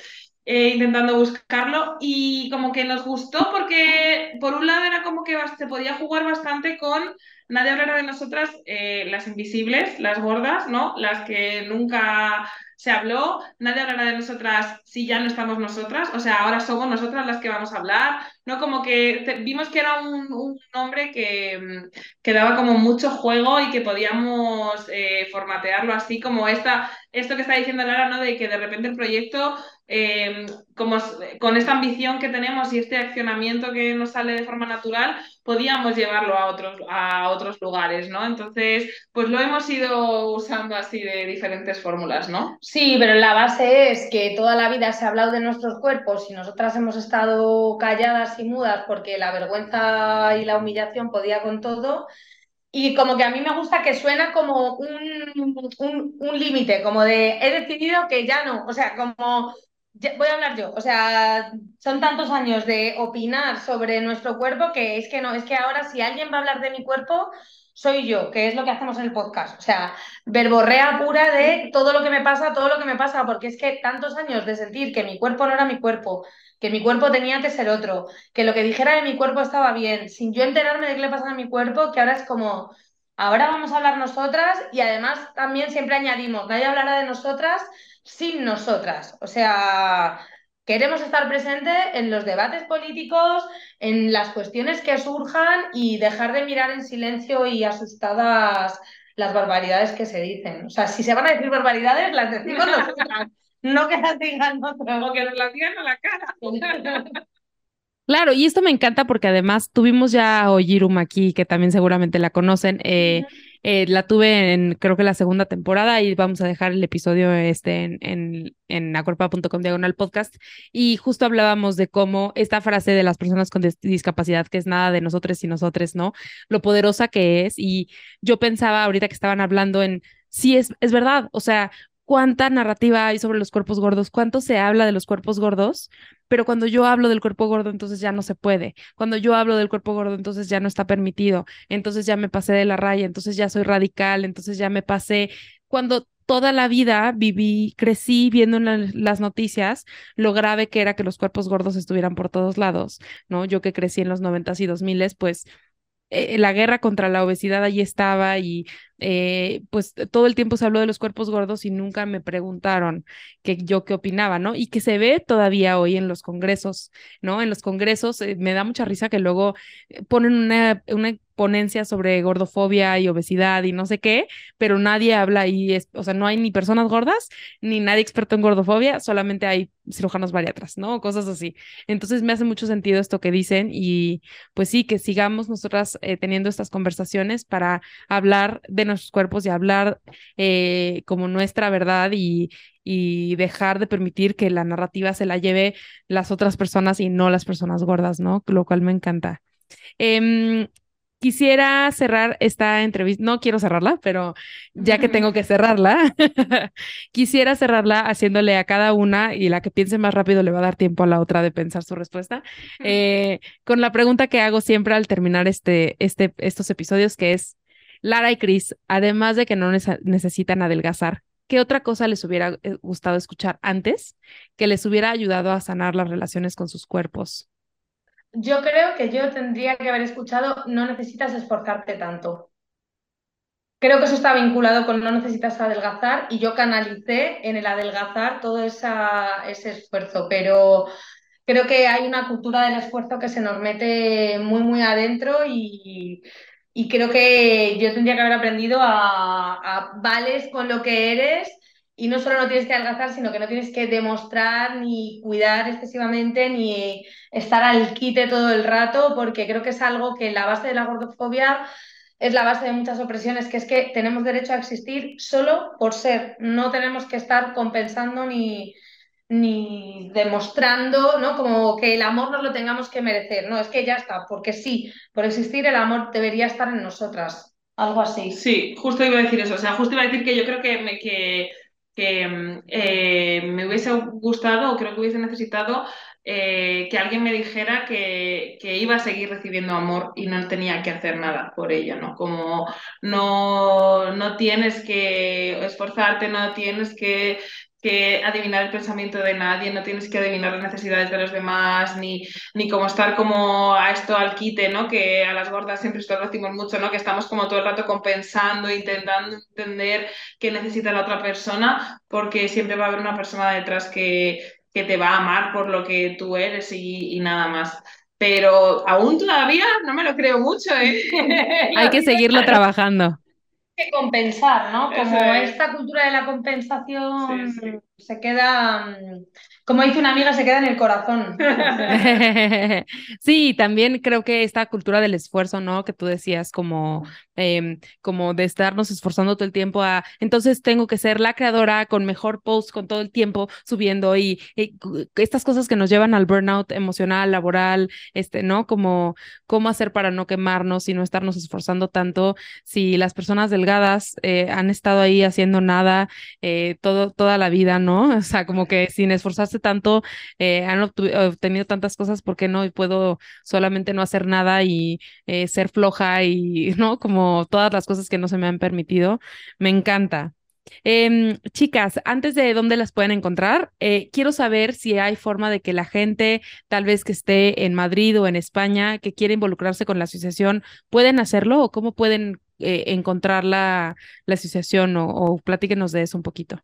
Eh, intentando buscarlo y como que nos gustó porque por un lado era como que se podía jugar bastante con nadie hablará de nosotras, eh, las invisibles, las gordas, ¿no? Las que nunca se habló, nadie hablará de nosotras si ya no estamos nosotras, o sea, ahora somos nosotras las que vamos a hablar, ¿no? Como que vimos que era un, nombre que, mm, que, daba como mucho juego y que podíamos eh, formatearlo así como esta, esto que está diciendo Lara, ¿no? De que de repente el proyecto Em, como, con esta ambición que tenemos y este accionamiento que nos sale de forma natural, podíamos llevarlo a otros, a otros lugares, ¿no? Entonces, pues lo hemos ido usando así de diferentes fórmulas, ¿no? Sí, pero la base es que toda la vida se ha hablado de nuestros cuerpos y nosotras hemos estado calladas y mudas porque la vergüenza y la humillación podía con todo. Y como que a mí me gusta que suena como un, un, un límite, como de he decidido que ya no, o sea, como voy a hablar yo, o sea, son tantos años de opinar sobre nuestro cuerpo que es que no, es que ahora si alguien va a hablar de mi cuerpo, soy yo, que es lo que hacemos en el podcast. O sea, verborrea pura de todo lo que me pasa, todo lo que me pasa, porque es que tantos años de sentir que mi cuerpo no era mi cuerpo, que mi cuerpo tenía que ser otro, que lo que dijera de mi cuerpo estaba bien, sin yo enterarme de qué le pasa a mi cuerpo, que ahora es como, ahora vamos a hablar nosotras y además también siempre añadimos, nadie hablará de nosotras sin nosotras. O sea, queremos estar presentes en los debates políticos, en las cuestiones que surjan y dejar de mirar en silencio y asustadas las barbaridades que se dicen. O sea, si se van a decir barbaridades, las decimos nosotras. No que las digan otros. O que nos las digan a la cara. Claro, y esto me encanta porque además tuvimos ya a Oyirum aquí, que también seguramente la conocen. Eh, eh, la tuve en, creo que la segunda temporada y vamos a dejar el episodio este en, en, en acorpa.com diagonal podcast. Y justo hablábamos de cómo esta frase de las personas con discapacidad, que es nada de nosotros y nosotros, ¿no? Lo poderosa que es. Y yo pensaba ahorita que estaban hablando en, sí, es, es verdad, o sea, cuánta narrativa hay sobre los cuerpos gordos, cuánto se habla de los cuerpos gordos, pero cuando yo hablo del cuerpo gordo, entonces ya no se puede. Cuando yo hablo del cuerpo gordo, entonces ya no está permitido. Entonces ya me pasé de la raya, entonces ya soy radical, entonces ya me pasé. Cuando toda la vida viví, crecí viendo en las noticias lo grave que era que los cuerpos gordos estuvieran por todos lados, ¿no? Yo que crecí en los noventas y dos miles, pues eh, la guerra contra la obesidad allí estaba y eh, pues todo el tiempo se habló de los cuerpos gordos y nunca me preguntaron que yo qué opinaba, ¿no? Y que se ve todavía hoy en los congresos, ¿no? En los congresos eh, me da mucha risa que luego ponen una, una ponencia sobre gordofobia y obesidad y no sé qué, pero nadie habla y es, o sea, no hay ni personas gordas ni nadie experto en gordofobia, solamente hay cirujanos bariatras, ¿no? Cosas así. Entonces me hace mucho sentido esto que dicen y pues sí, que sigamos nosotras eh, teniendo estas conversaciones para hablar de nuestros cuerpos y hablar eh, como nuestra verdad y, dejar de permitir que la narrativa se la lleve las otras personas y no las personas gordas, ¿no? Lo cual me encanta. Eh, Quisiera cerrar esta entrevista, no quiero cerrarla, pero ya que tengo que cerrarla, quisiera cerrarla haciéndole a cada una y la que piense más rápido le va a dar tiempo a la otra de pensar su respuesta, eh, con la pregunta que hago siempre al terminar este, este, estos episodios, que es, Lara y Chris, además de que no necesitan adelgazar, ¿qué otra cosa les hubiera eh, gustado escuchar antes que les hubiera ayudado a sanar las relaciones con sus cuerpos? Yo creo que yo tendría que haber escuchado no necesitas esforzarte tanto. Creo que eso está vinculado con no necesitas adelgazar y yo canalicé en el adelgazar todo ese esfuerzo, pero creo que hay una cultura del esfuerzo que se nos mete muy, muy adentro y, creo que yo tendría que haber aprendido a vales con lo que eres y no solo no tienes que adelgazar, sino que no tienes que demostrar ni cuidar excesivamente ni estar al quite todo el rato, porque creo que es algo que la base de la gordofobia es la base de muchas opresiones, que es que tenemos derecho a existir solo por ser, no tenemos que estar compensando ni, ni demostrando, ¿no? Como que el amor nos lo tengamos que merecer, no, es que ya está, porque sí, por existir el amor debería estar en nosotras, algo así. Sí, justo iba a decir eso, o sea, justo iba a decir que yo creo que, que que eh, me hubiese gustado o creo que hubiese necesitado eh, que alguien me dijera que, que, iba a seguir recibiendo amor y no tenía que hacer nada por ello, ¿no? Como no, no tienes que esforzarte, no tienes que que adivinar el pensamiento de nadie, no tienes que adivinar las necesidades de los demás, ni, ni como estar como a esto al quite, ¿no? Que a las gordas siempre esto lo decimos mucho, ¿no? Que estamos como todo el rato compensando, intentando entender qué necesita la otra persona, porque siempre va a haber una persona detrás que, que te va a amar por lo que tú eres y, y nada más pero aún todavía no me lo creo mucho, ¿eh? Hay que seguirlo trabajando compensar, ¿no? Como esta cultura de la compensación se queda, mm, como dice una amiga, se queda en el corazón. sí, también creo que esta cultura del esfuerzo, ¿no? Que tú decías, como, em, como de estarnos esforzando todo el tiempo a, entonces tengo que ser la creadora con mejor post con todo el tiempo subiendo y, estas cosas que nos llevan al burnout emocional, laboral, este, ¿no? Como cómo hacer para no quemarnos y no estarnos esforzando tanto. Si las personas delgadas eh, han estado ahí haciendo nada eh, todo, toda la vida, ¿no? O sea, como que sin esforzarse tanto, eh, han obtenido tantas cosas, ¿por qué no? Y puedo solamente no hacer nada y eh, ser floja y, ¿no? Como todas las cosas que no se me han permitido. Me encanta. Em, chicas, antes de dónde las pueden encontrar, eh, quiero saber si hay forma de que la gente, tal vez que esté en Madrid o en España, que quiere involucrarse con la asociación, pueden hacerlo o cómo pueden encontrar la, la asociación o, o platíquenos de eso un poquito.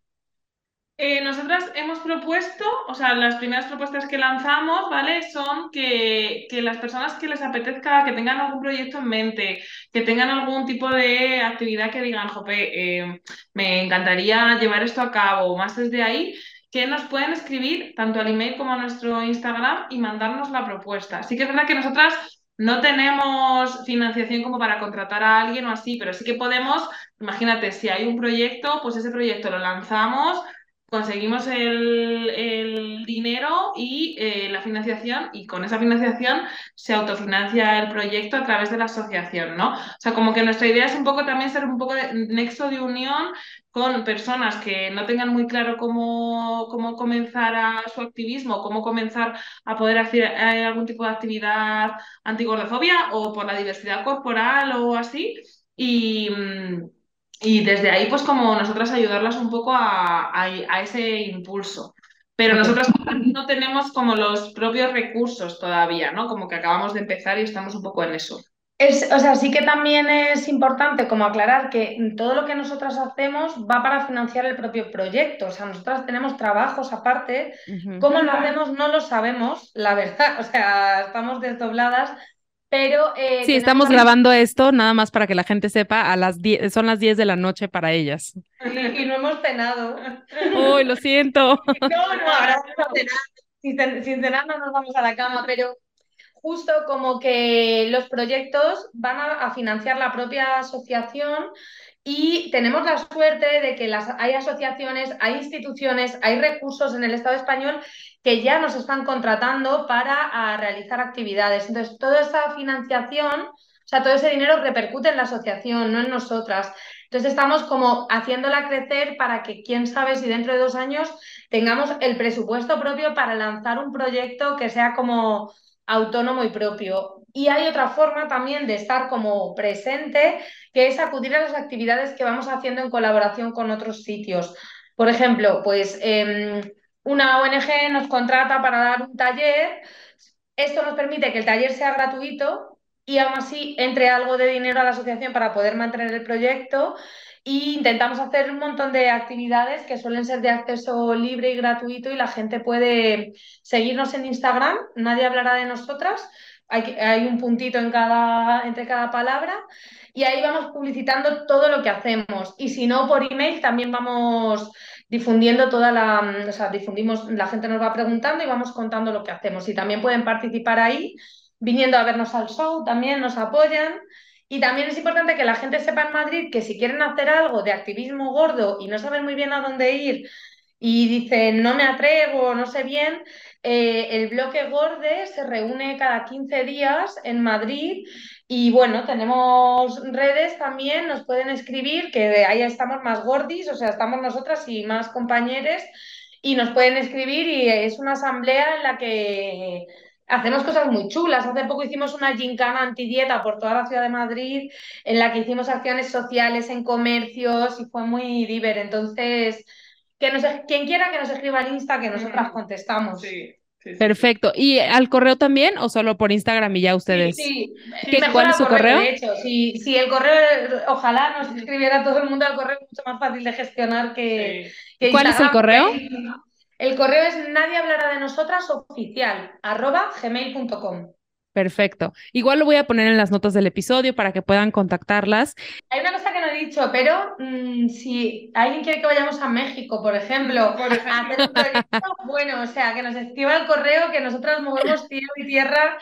Eh, nosotras hemos propuesto, o sea, las primeras propuestas que lanzamos, ¿vale? Son que, las personas que les apetezca, que tengan algún proyecto en mente, que tengan algún tipo de actividad que digan, jope, eh, me encantaría llevar esto a cabo, más desde ahí, que nos pueden escribir tanto al email como a nuestro Instagram y mandarnos la propuesta. Así que es verdad que nosotras no tenemos financiación como para contratar a alguien o así, pero sí que podemos, imagínate, si hay un proyecto, pues ese proyecto lo lanzamos conseguimos el, dinero y eh, la financiación y con esa financiación se autofinancia el proyecto a través de la asociación, ¿no? O sea, como que nuestra idea es un poco también ser un poco de nexo de unión con personas que no tengan muy claro cómo, cómo comenzar a su activismo, cómo comenzar a poder hacer eh, algún tipo de actividad antigordofobia o por la diversidad corporal o así. Y, mm, y desde ahí, pues como nosotras ayudarlas un poco a, a, ese impulso. Pero nosotras no tenemos como los propios recursos todavía, ¿no? Como que acabamos de empezar y estamos un poco en eso. Es, o sea, sí que también es importante como aclarar que todo lo que nosotras hacemos va para financiar el propio proyecto. O sea, nosotras tenemos trabajos aparte. ¿Cómo lo hacemos? No lo sabemos, la verdad. O sea, estamos desdobladas. Pero. Eh, sí, estamos grabando esto nada más para que la gente sepa. A las son las 10 de la noche para ellas. Y, no hemos cenado. Uy, lo siento. No, no, ahora no Sin, sin cenar no nos vamos a la cama, pero justo como que los proyectos van a, financiar la propia asociación y tenemos la suerte de que las, hay asociaciones, hay instituciones, hay recursos en el Estado español que ya nos están contratando para realizar actividades. Entonces, toda esa financiación, o sea, todo ese dinero repercute en la asociación, no en nosotras. Entonces, estamos como haciéndola crecer para que, quién sabe si dentro de dos años tengamos el presupuesto propio para lanzar un proyecto que sea como autónomo y propio. Y hay otra forma también de estar como presente, que es acudir a las actividades que vamos haciendo en colaboración con otros sitios. Por ejemplo, pues em, una ONG nos contrata para dar un taller. Esto nos permite que el taller sea gratuito y aún así entre algo de dinero a la asociación para poder mantener el proyecto y intentamos hacer un montón de actividades que suelen ser de acceso libre y gratuito y la gente puede seguirnos en Instagram, nadie hablará de nosotras, hay, un puntito entre cada palabra y ahí vamos publicitando todo lo que hacemos. Y si no, por email también vamos difundiendo toda la, o sea, difundimos, la gente nos va preguntando y vamos contando lo que hacemos. Y también pueden participar ahí, viniendo a vernos al show, también nos apoyan. Y también es importante que la gente sepa en Madrid que si quieren hacer algo de activismo gordo y no saben muy bien a dónde ir y dicen no me atrevo, no sé bien, eh, el bloque Gorde se reúne cada 15 días en Madrid y bueno, tenemos redes también, nos pueden escribir, que ahí estamos más gordis, o sea, estamos nosotras y más compañeros y nos pueden escribir y es una asamblea en la que hacemos cosas muy chulas. Hace poco hicimos una gincana antidieta por toda la ciudad de Madrid, en la que hicimos acciones sociales en comercios y fue muy divertido. Entonces, que nos, quien quiera que nos escriba al Insta, que nosotras contestamos. Sí. Perfecto. ¿Y al correo también o solo por Instagram y ya ustedes? Sí, sí. ¿Cuál es su correo? De hecho, si, si, el correo, ojalá nos escribiera todo el mundo al correo, mucho más fácil de gestionar que. ¿Cuál es el correo? El correo es nadie hablará de nosotras oficial, arroba gmail.com. Perfecto. Igual lo voy a poner en las notas del episodio para que puedan contactarlas. Hay una cosa que no he dicho, pero mm, si alguien quiere que vayamos a México, por ejemplo, a hacer un proyecto, bueno, o sea, que nos escriba el correo, que nosotras movemos cielo y tierra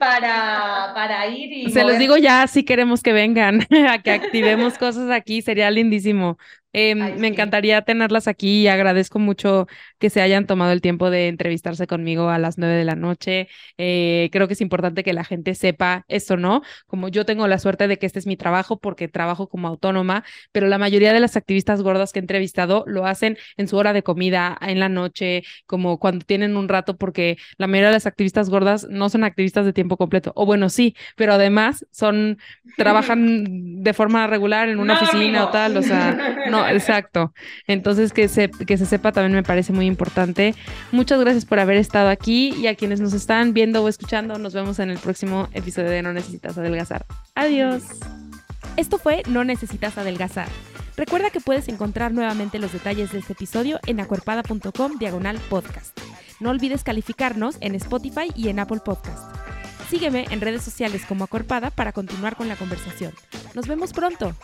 para, para ir y... Se los digo ya, si queremos que vengan, a que activemos cosas aquí, sería lindísimo. Em, me encantaría tenerlas aquí y agradezco mucho que se hayan tomado el tiempo de entrevistarse conmigo a las nueve de la noche. Eh, creo que es importante que la gente sepa esto, ¿no? Como yo tengo la suerte de que este es mi trabajo porque trabajo como autónoma, pero la mayoría de las activistas gordas que he entrevistado lo hacen en su hora de comida, en la noche, como cuando tienen un rato, porque la mayoría de las activistas gordas no son activistas de tiempo completo. O bueno, sí, pero además son, trabajan de forma regular en una oficina o tal, o sea, no, exacto. Entonces, que se, que se sepa también me parece importante. Muchas gracias por haber estado aquí y a quienes nos están viendo o escuchando, nos vemos en el próximo episodio de No Necesitas Adelgazar. Adiós. Esto fue No Necesitas Adelgazar. Recuerda que puedes encontrar nuevamente los detalles de este episodio en acuerpada.com diagonal podcast. No olvides calificarnos en Spotify y en Apple Podcast. Sígueme en redes sociales como Acuerpada para continuar con la conversación. Nos vemos pronto.